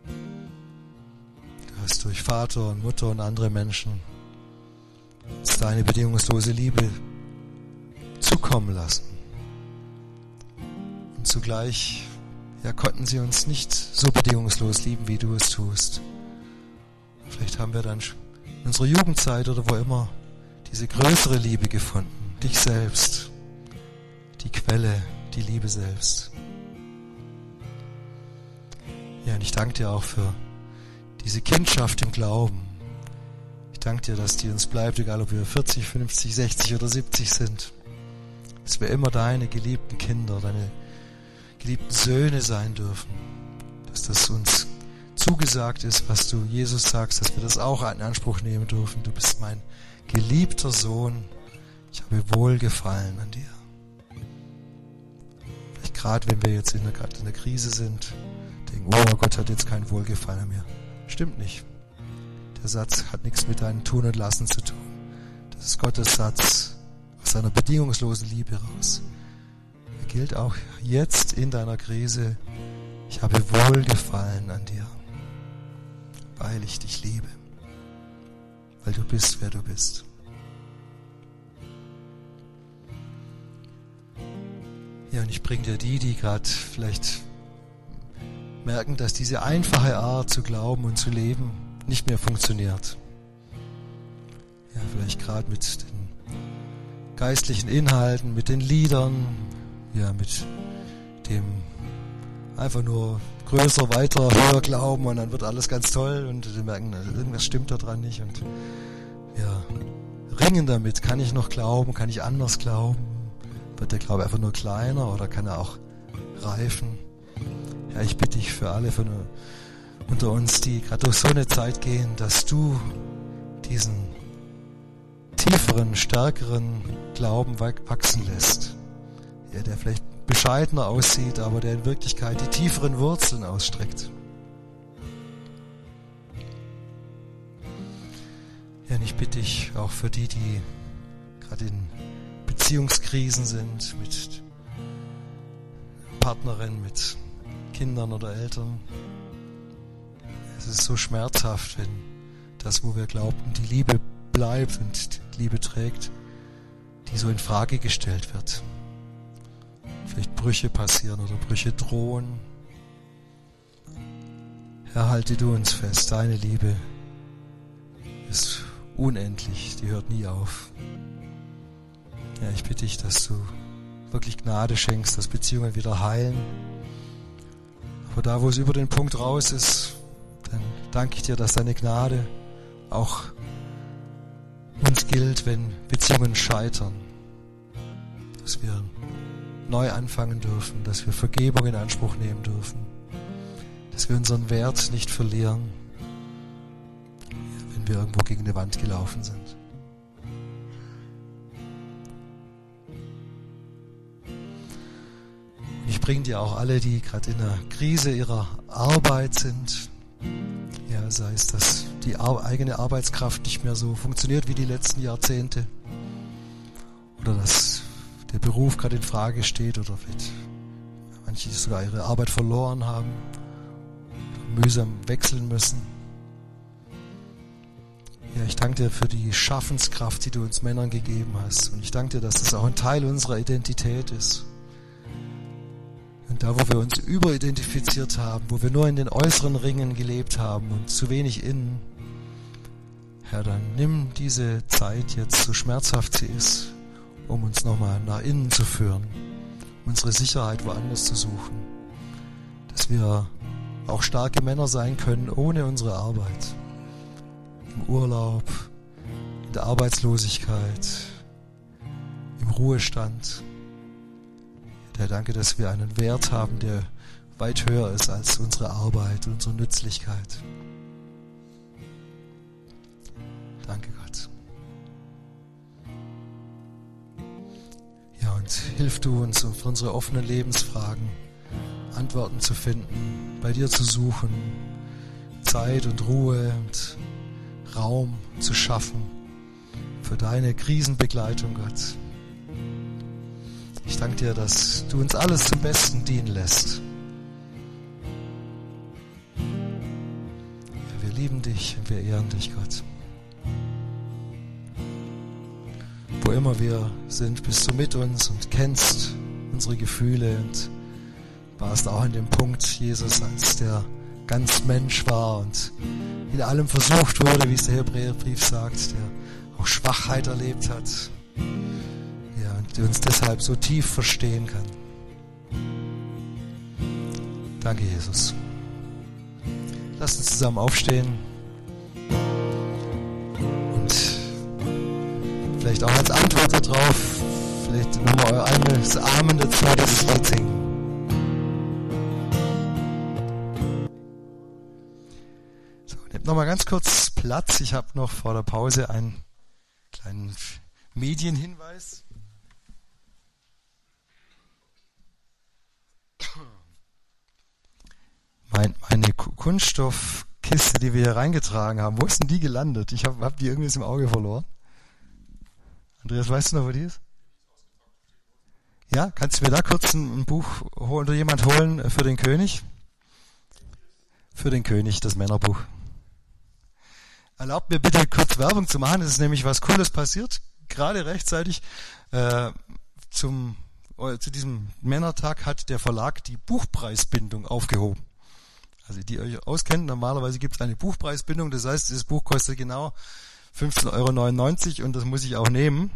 Du hast durch Vater und Mutter und andere Menschen deine bedingungslose Liebe zukommen lassen. Und zugleich ja, konnten sie uns nicht so bedingungslos lieben, wie du es tust. Vielleicht haben wir dann in unserer Jugendzeit oder wo immer diese größere Liebe gefunden, dich selbst, die Quelle die Liebe selbst. Ja, und ich danke dir auch für diese Kindschaft im Glauben. Ich danke dir, dass die uns bleibt, egal ob wir 40, 50, 60 oder 70 sind. Dass wir immer deine geliebten Kinder, deine geliebten Söhne sein dürfen. Dass das uns zugesagt ist, was du Jesus sagst, dass wir das auch in Anspruch nehmen dürfen. Du bist mein geliebter Sohn. Ich habe Wohlgefallen an dir gerade wenn wir jetzt in der, in der Krise sind, denken, oh Gott hat jetzt kein Wohlgefallen mehr. Stimmt nicht. Der Satz hat nichts mit deinem Tun und Lassen zu tun. Das ist Gottes Satz aus seiner bedingungslosen Liebe raus. Er gilt auch jetzt in deiner Krise. Ich habe Wohlgefallen an dir, weil ich dich liebe, weil du bist, wer du bist. Ja, und ich bringe dir die, die gerade vielleicht merken, dass diese einfache Art zu glauben und zu leben nicht mehr funktioniert. Ja, vielleicht gerade mit den geistlichen Inhalten, mit den Liedern, ja, mit dem einfach nur größer, weiter, höher glauben und dann wird alles ganz toll und die merken, irgendwas stimmt da dran nicht und ja, ringen damit, kann ich noch glauben, kann ich anders glauben? Wird der Glaube einfach nur kleiner oder kann er auch reifen? Ja, ich bitte dich für alle von unter uns, die gerade durch so eine Zeit gehen, dass du diesen tieferen, stärkeren Glauben wachsen lässt. Ja, der vielleicht bescheidener aussieht, aber der in Wirklichkeit die tieferen Wurzeln ausstreckt. Ja, und ich bitte dich auch für die, die gerade in Beziehungskrisen sind mit Partnerin, mit Kindern oder Eltern. Es ist so schmerzhaft, wenn das, wo wir glaubten, die Liebe bleibt und die Liebe trägt, die so in Frage gestellt wird. Vielleicht Brüche passieren oder Brüche drohen. Herr, halte du uns fest, deine Liebe ist unendlich, die hört nie auf. Ja, ich bitte dich, dass du wirklich Gnade schenkst, dass Beziehungen wieder heilen. Aber da, wo es über den Punkt raus ist, dann danke ich dir, dass deine Gnade auch uns gilt, wenn Beziehungen scheitern. Dass wir neu anfangen dürfen, dass wir Vergebung in Anspruch nehmen dürfen, dass wir unseren Wert nicht verlieren. Wenn wir irgendwo gegen eine Wand gelaufen sind. Bringe dir auch alle, die gerade in der Krise ihrer Arbeit sind. Ja, sei es, dass die eigene Arbeitskraft nicht mehr so funktioniert wie die letzten Jahrzehnte. Oder dass der Beruf gerade in Frage steht oder vielleicht manche sogar ihre Arbeit verloren haben, mühsam wechseln müssen. Ja, ich danke dir für die Schaffenskraft, die du uns Männern gegeben hast. Und ich danke dir, dass das auch ein Teil unserer Identität ist. Und da, wo wir uns überidentifiziert haben, wo wir nur in den äußeren Ringen gelebt haben und zu wenig innen, Herr, dann nimm diese Zeit jetzt, so schmerzhaft sie ist, um uns nochmal nach innen zu führen, unsere Sicherheit woanders zu suchen, dass wir auch starke Männer sein können ohne unsere Arbeit, im Urlaub, in der Arbeitslosigkeit, im Ruhestand. Der danke, dass wir einen Wert haben, der weit höher ist als unsere Arbeit, unsere Nützlichkeit. Danke Gott. Ja, und hilf du uns für unsere offenen Lebensfragen Antworten zu finden, bei dir zu suchen, Zeit und Ruhe und Raum zu schaffen für deine Krisenbegleitung, Gott. Ich danke dir, dass du uns alles zum Besten dienen lässt. Wir lieben dich und wir ehren dich, Gott. Wo immer wir sind, bist du mit uns und kennst unsere Gefühle und warst auch an dem Punkt, Jesus, als der ganz Mensch war und in allem versucht wurde, wie es der Hebräerbrief sagt, der auch Schwachheit erlebt hat der uns deshalb so tief verstehen kann. Danke, Jesus. Lasst uns zusammen aufstehen und vielleicht auch als Antwort darauf, vielleicht nochmal euer eigenes Amen dazu, dieses Lied singen. Nehmt nochmal ganz kurz Platz. Ich habe noch vor der Pause einen kleinen Medienhinweis. Mein, meine Kunststoffkiste, die wir hier reingetragen haben, wo ist denn die gelandet? Ich habe hab die irgendwie im Auge verloren. Andreas, weißt du noch, wo die ist? Ja, kannst du mir da kurz ein, ein Buch holen oder jemand holen für den König? Für den König, das Männerbuch. Erlaubt mir bitte kurz Werbung zu machen. Es ist nämlich was Cooles passiert, gerade rechtzeitig äh, zum äh, zu diesem Männertag hat der Verlag die Buchpreisbindung aufgehoben. Also die euch auskennen, normalerweise gibt es eine Buchpreisbindung, das heißt, dieses Buch kostet genau 15,99 Euro und das muss ich auch nehmen.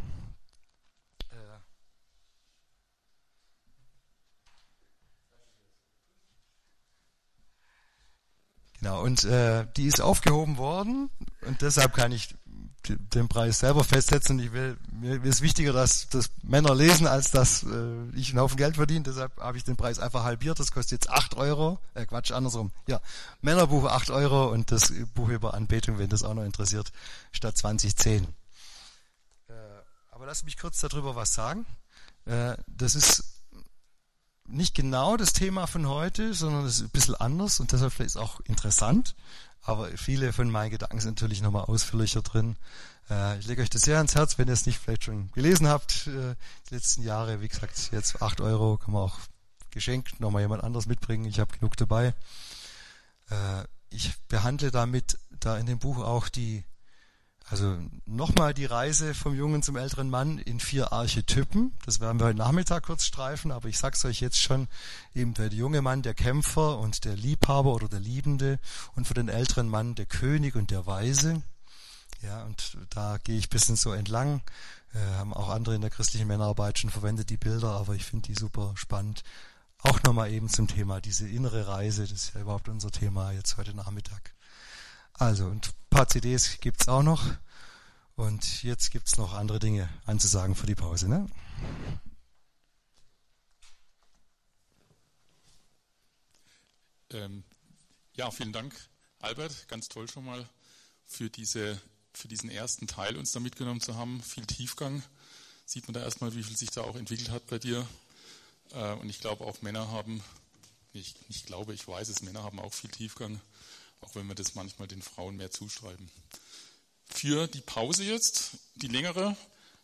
Genau, und äh, die ist aufgehoben worden und deshalb kann ich den Preis selber festsetzen. Ich will, mir ist wichtiger, dass das Männer lesen, als dass äh, ich einen Haufen Geld verdiene. Deshalb habe ich den Preis einfach halbiert. Das kostet jetzt 8 Euro. Äh, Quatsch, andersrum. Ja, Männerbuch 8 Euro und das Buch über Anbetung, wenn das auch noch interessiert, statt 2010. Äh, aber lass mich kurz darüber was sagen. Äh, das ist nicht genau das Thema von heute, sondern es ist ein bisschen anders und deshalb vielleicht auch interessant. Aber viele von meinen Gedanken sind natürlich nochmal ausführlicher drin. Äh, ich lege euch das sehr ans Herz, wenn ihr es nicht vielleicht schon gelesen habt, äh, die letzten Jahre. Wie gesagt, jetzt 8 Euro kann man auch geschenkt nochmal jemand anderes mitbringen. Ich habe genug dabei. Äh, ich behandle damit da in dem Buch auch die also nochmal die Reise vom Jungen zum älteren Mann in vier Archetypen. Das werden wir heute Nachmittag kurz streifen, aber ich sag's euch jetzt schon, eben der junge Mann, der Kämpfer und der Liebhaber oder der Liebende und für den älteren Mann der König und der Weise. Ja, und da gehe ich bisschen so entlang. Äh, haben auch andere in der christlichen Männerarbeit schon verwendet, die Bilder, aber ich finde die super spannend. Auch nochmal eben zum Thema, diese innere Reise, das ist ja überhaupt unser Thema jetzt heute Nachmittag. Also, und paar CDs gibt's auch noch. Und jetzt gibt's noch andere Dinge anzusagen für die Pause. Ne? Ähm, ja, vielen Dank, Albert. Ganz toll schon mal für, diese, für diesen ersten Teil uns da mitgenommen zu haben. Viel Tiefgang. Sieht man da erstmal, wie viel sich da auch entwickelt hat bei dir. Äh, und ich glaube, auch Männer haben, ich, ich glaube, ich weiß es, Männer haben auch viel Tiefgang, auch wenn wir das manchmal den Frauen mehr zuschreiben. Für die Pause jetzt, die längere,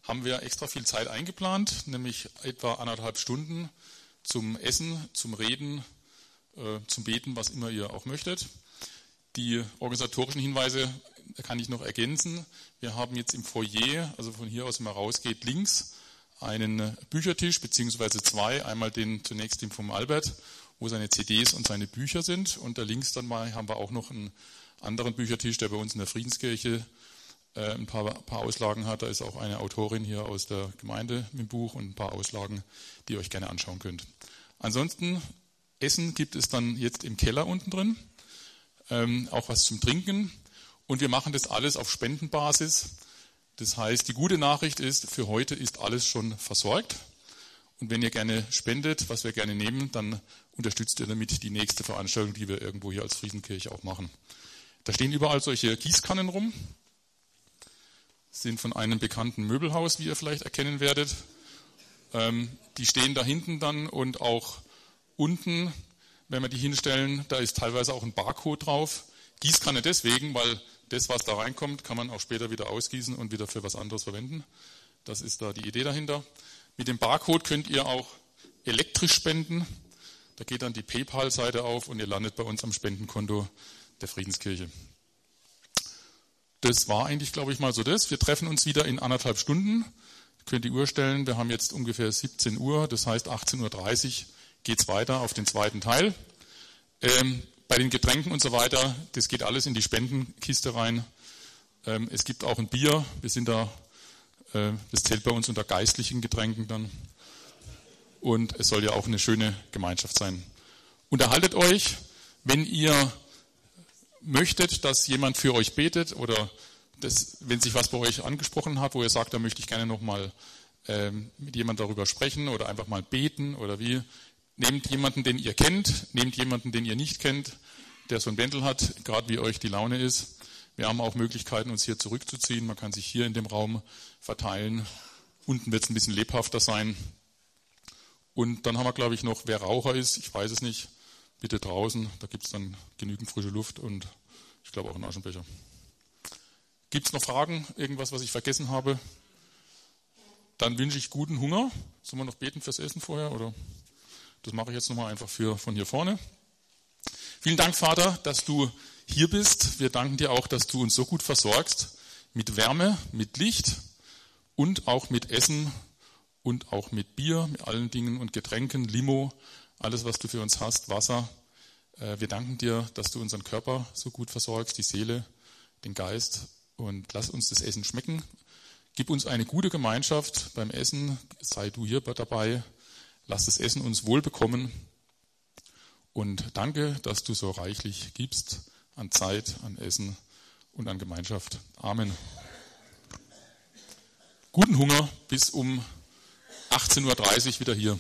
haben wir extra viel Zeit eingeplant, nämlich etwa anderthalb Stunden zum Essen, zum Reden, äh, zum Beten, was immer ihr auch möchtet. Die organisatorischen Hinweise kann ich noch ergänzen. Wir haben jetzt im Foyer, also von hier aus, wenn man rausgeht, links einen Büchertisch, beziehungsweise zwei. Einmal den zunächst den vom Albert, wo seine CDs und seine Bücher sind. Und da links dann mal haben wir auch noch einen anderen Büchertisch, der bei uns in der Friedenskirche äh, ein paar, paar Auslagen hat. Da ist auch eine Autorin hier aus der Gemeinde mit dem Buch und ein paar Auslagen, die ihr euch gerne anschauen könnt. Ansonsten, Essen gibt es dann jetzt im Keller unten drin, ähm, auch was zum Trinken. Und wir machen das alles auf Spendenbasis. Das heißt, die gute Nachricht ist, für heute ist alles schon versorgt. Und wenn ihr gerne spendet, was wir gerne nehmen, dann unterstützt ihr damit die nächste Veranstaltung, die wir irgendwo hier als Friesenkirche auch machen. Da stehen überall solche Gießkannen rum sind von einem bekannten Möbelhaus, wie ihr vielleicht erkennen werdet. Ähm, die stehen da hinten dann und auch unten, wenn wir die hinstellen, da ist teilweise auch ein Barcode drauf. Gießkanne deswegen, weil das, was da reinkommt, kann man auch später wieder ausgießen und wieder für was anderes verwenden. Das ist da die Idee dahinter. Mit dem Barcode könnt ihr auch elektrisch spenden. Da geht dann die PayPal-Seite auf und ihr landet bei uns am Spendenkonto der Friedenskirche das war eigentlich, glaube ich, mal so das. Wir treffen uns wieder in anderthalb Stunden. Ihr könnt die Uhr stellen. Wir haben jetzt ungefähr 17 Uhr. Das heißt, 18.30 Uhr geht es weiter auf den zweiten Teil. Ähm, bei den Getränken und so weiter, das geht alles in die Spendenkiste rein. Ähm, es gibt auch ein Bier. Wir sind da, äh, das zählt bei uns unter geistlichen Getränken dann. Und es soll ja auch eine schöne Gemeinschaft sein. Unterhaltet euch, wenn ihr möchtet, dass jemand für euch betet oder das, wenn sich was bei euch angesprochen hat, wo ihr sagt, da möchte ich gerne nochmal ähm, mit jemand darüber sprechen oder einfach mal beten oder wie, nehmt jemanden, den ihr kennt, nehmt jemanden, den ihr nicht kennt, der so ein Bändel hat, gerade wie euch die Laune ist. Wir haben auch Möglichkeiten, uns hier zurückzuziehen. Man kann sich hier in dem Raum verteilen. Unten wird es ein bisschen lebhafter sein. Und dann haben wir, glaube ich, noch, wer Raucher ist, ich weiß es nicht, bitte draußen, da gibt es dann genügend frische Luft und ich glaube auch einen Aschenbecher. Gibt es noch Fragen, irgendwas, was ich vergessen habe? Dann wünsche ich guten Hunger. Sollen wir noch beten fürs Essen vorher? Oder? Das mache ich jetzt nochmal einfach für, von hier vorne. Vielen Dank, Vater, dass du hier bist. Wir danken dir auch, dass du uns so gut versorgst mit Wärme, mit Licht und auch mit Essen und auch mit Bier, mit allen Dingen und Getränken, Limo alles, was du für uns hast, Wasser. Äh, wir danken dir, dass du unseren Körper so gut versorgst, die Seele, den Geist und lass uns das Essen schmecken. Gib uns eine gute Gemeinschaft beim Essen, sei du hier dabei, lass das Essen uns wohl bekommen und danke, dass du so reichlich gibst an Zeit, an Essen und an Gemeinschaft. Amen. Guten Hunger bis um 18.30 Uhr wieder hier.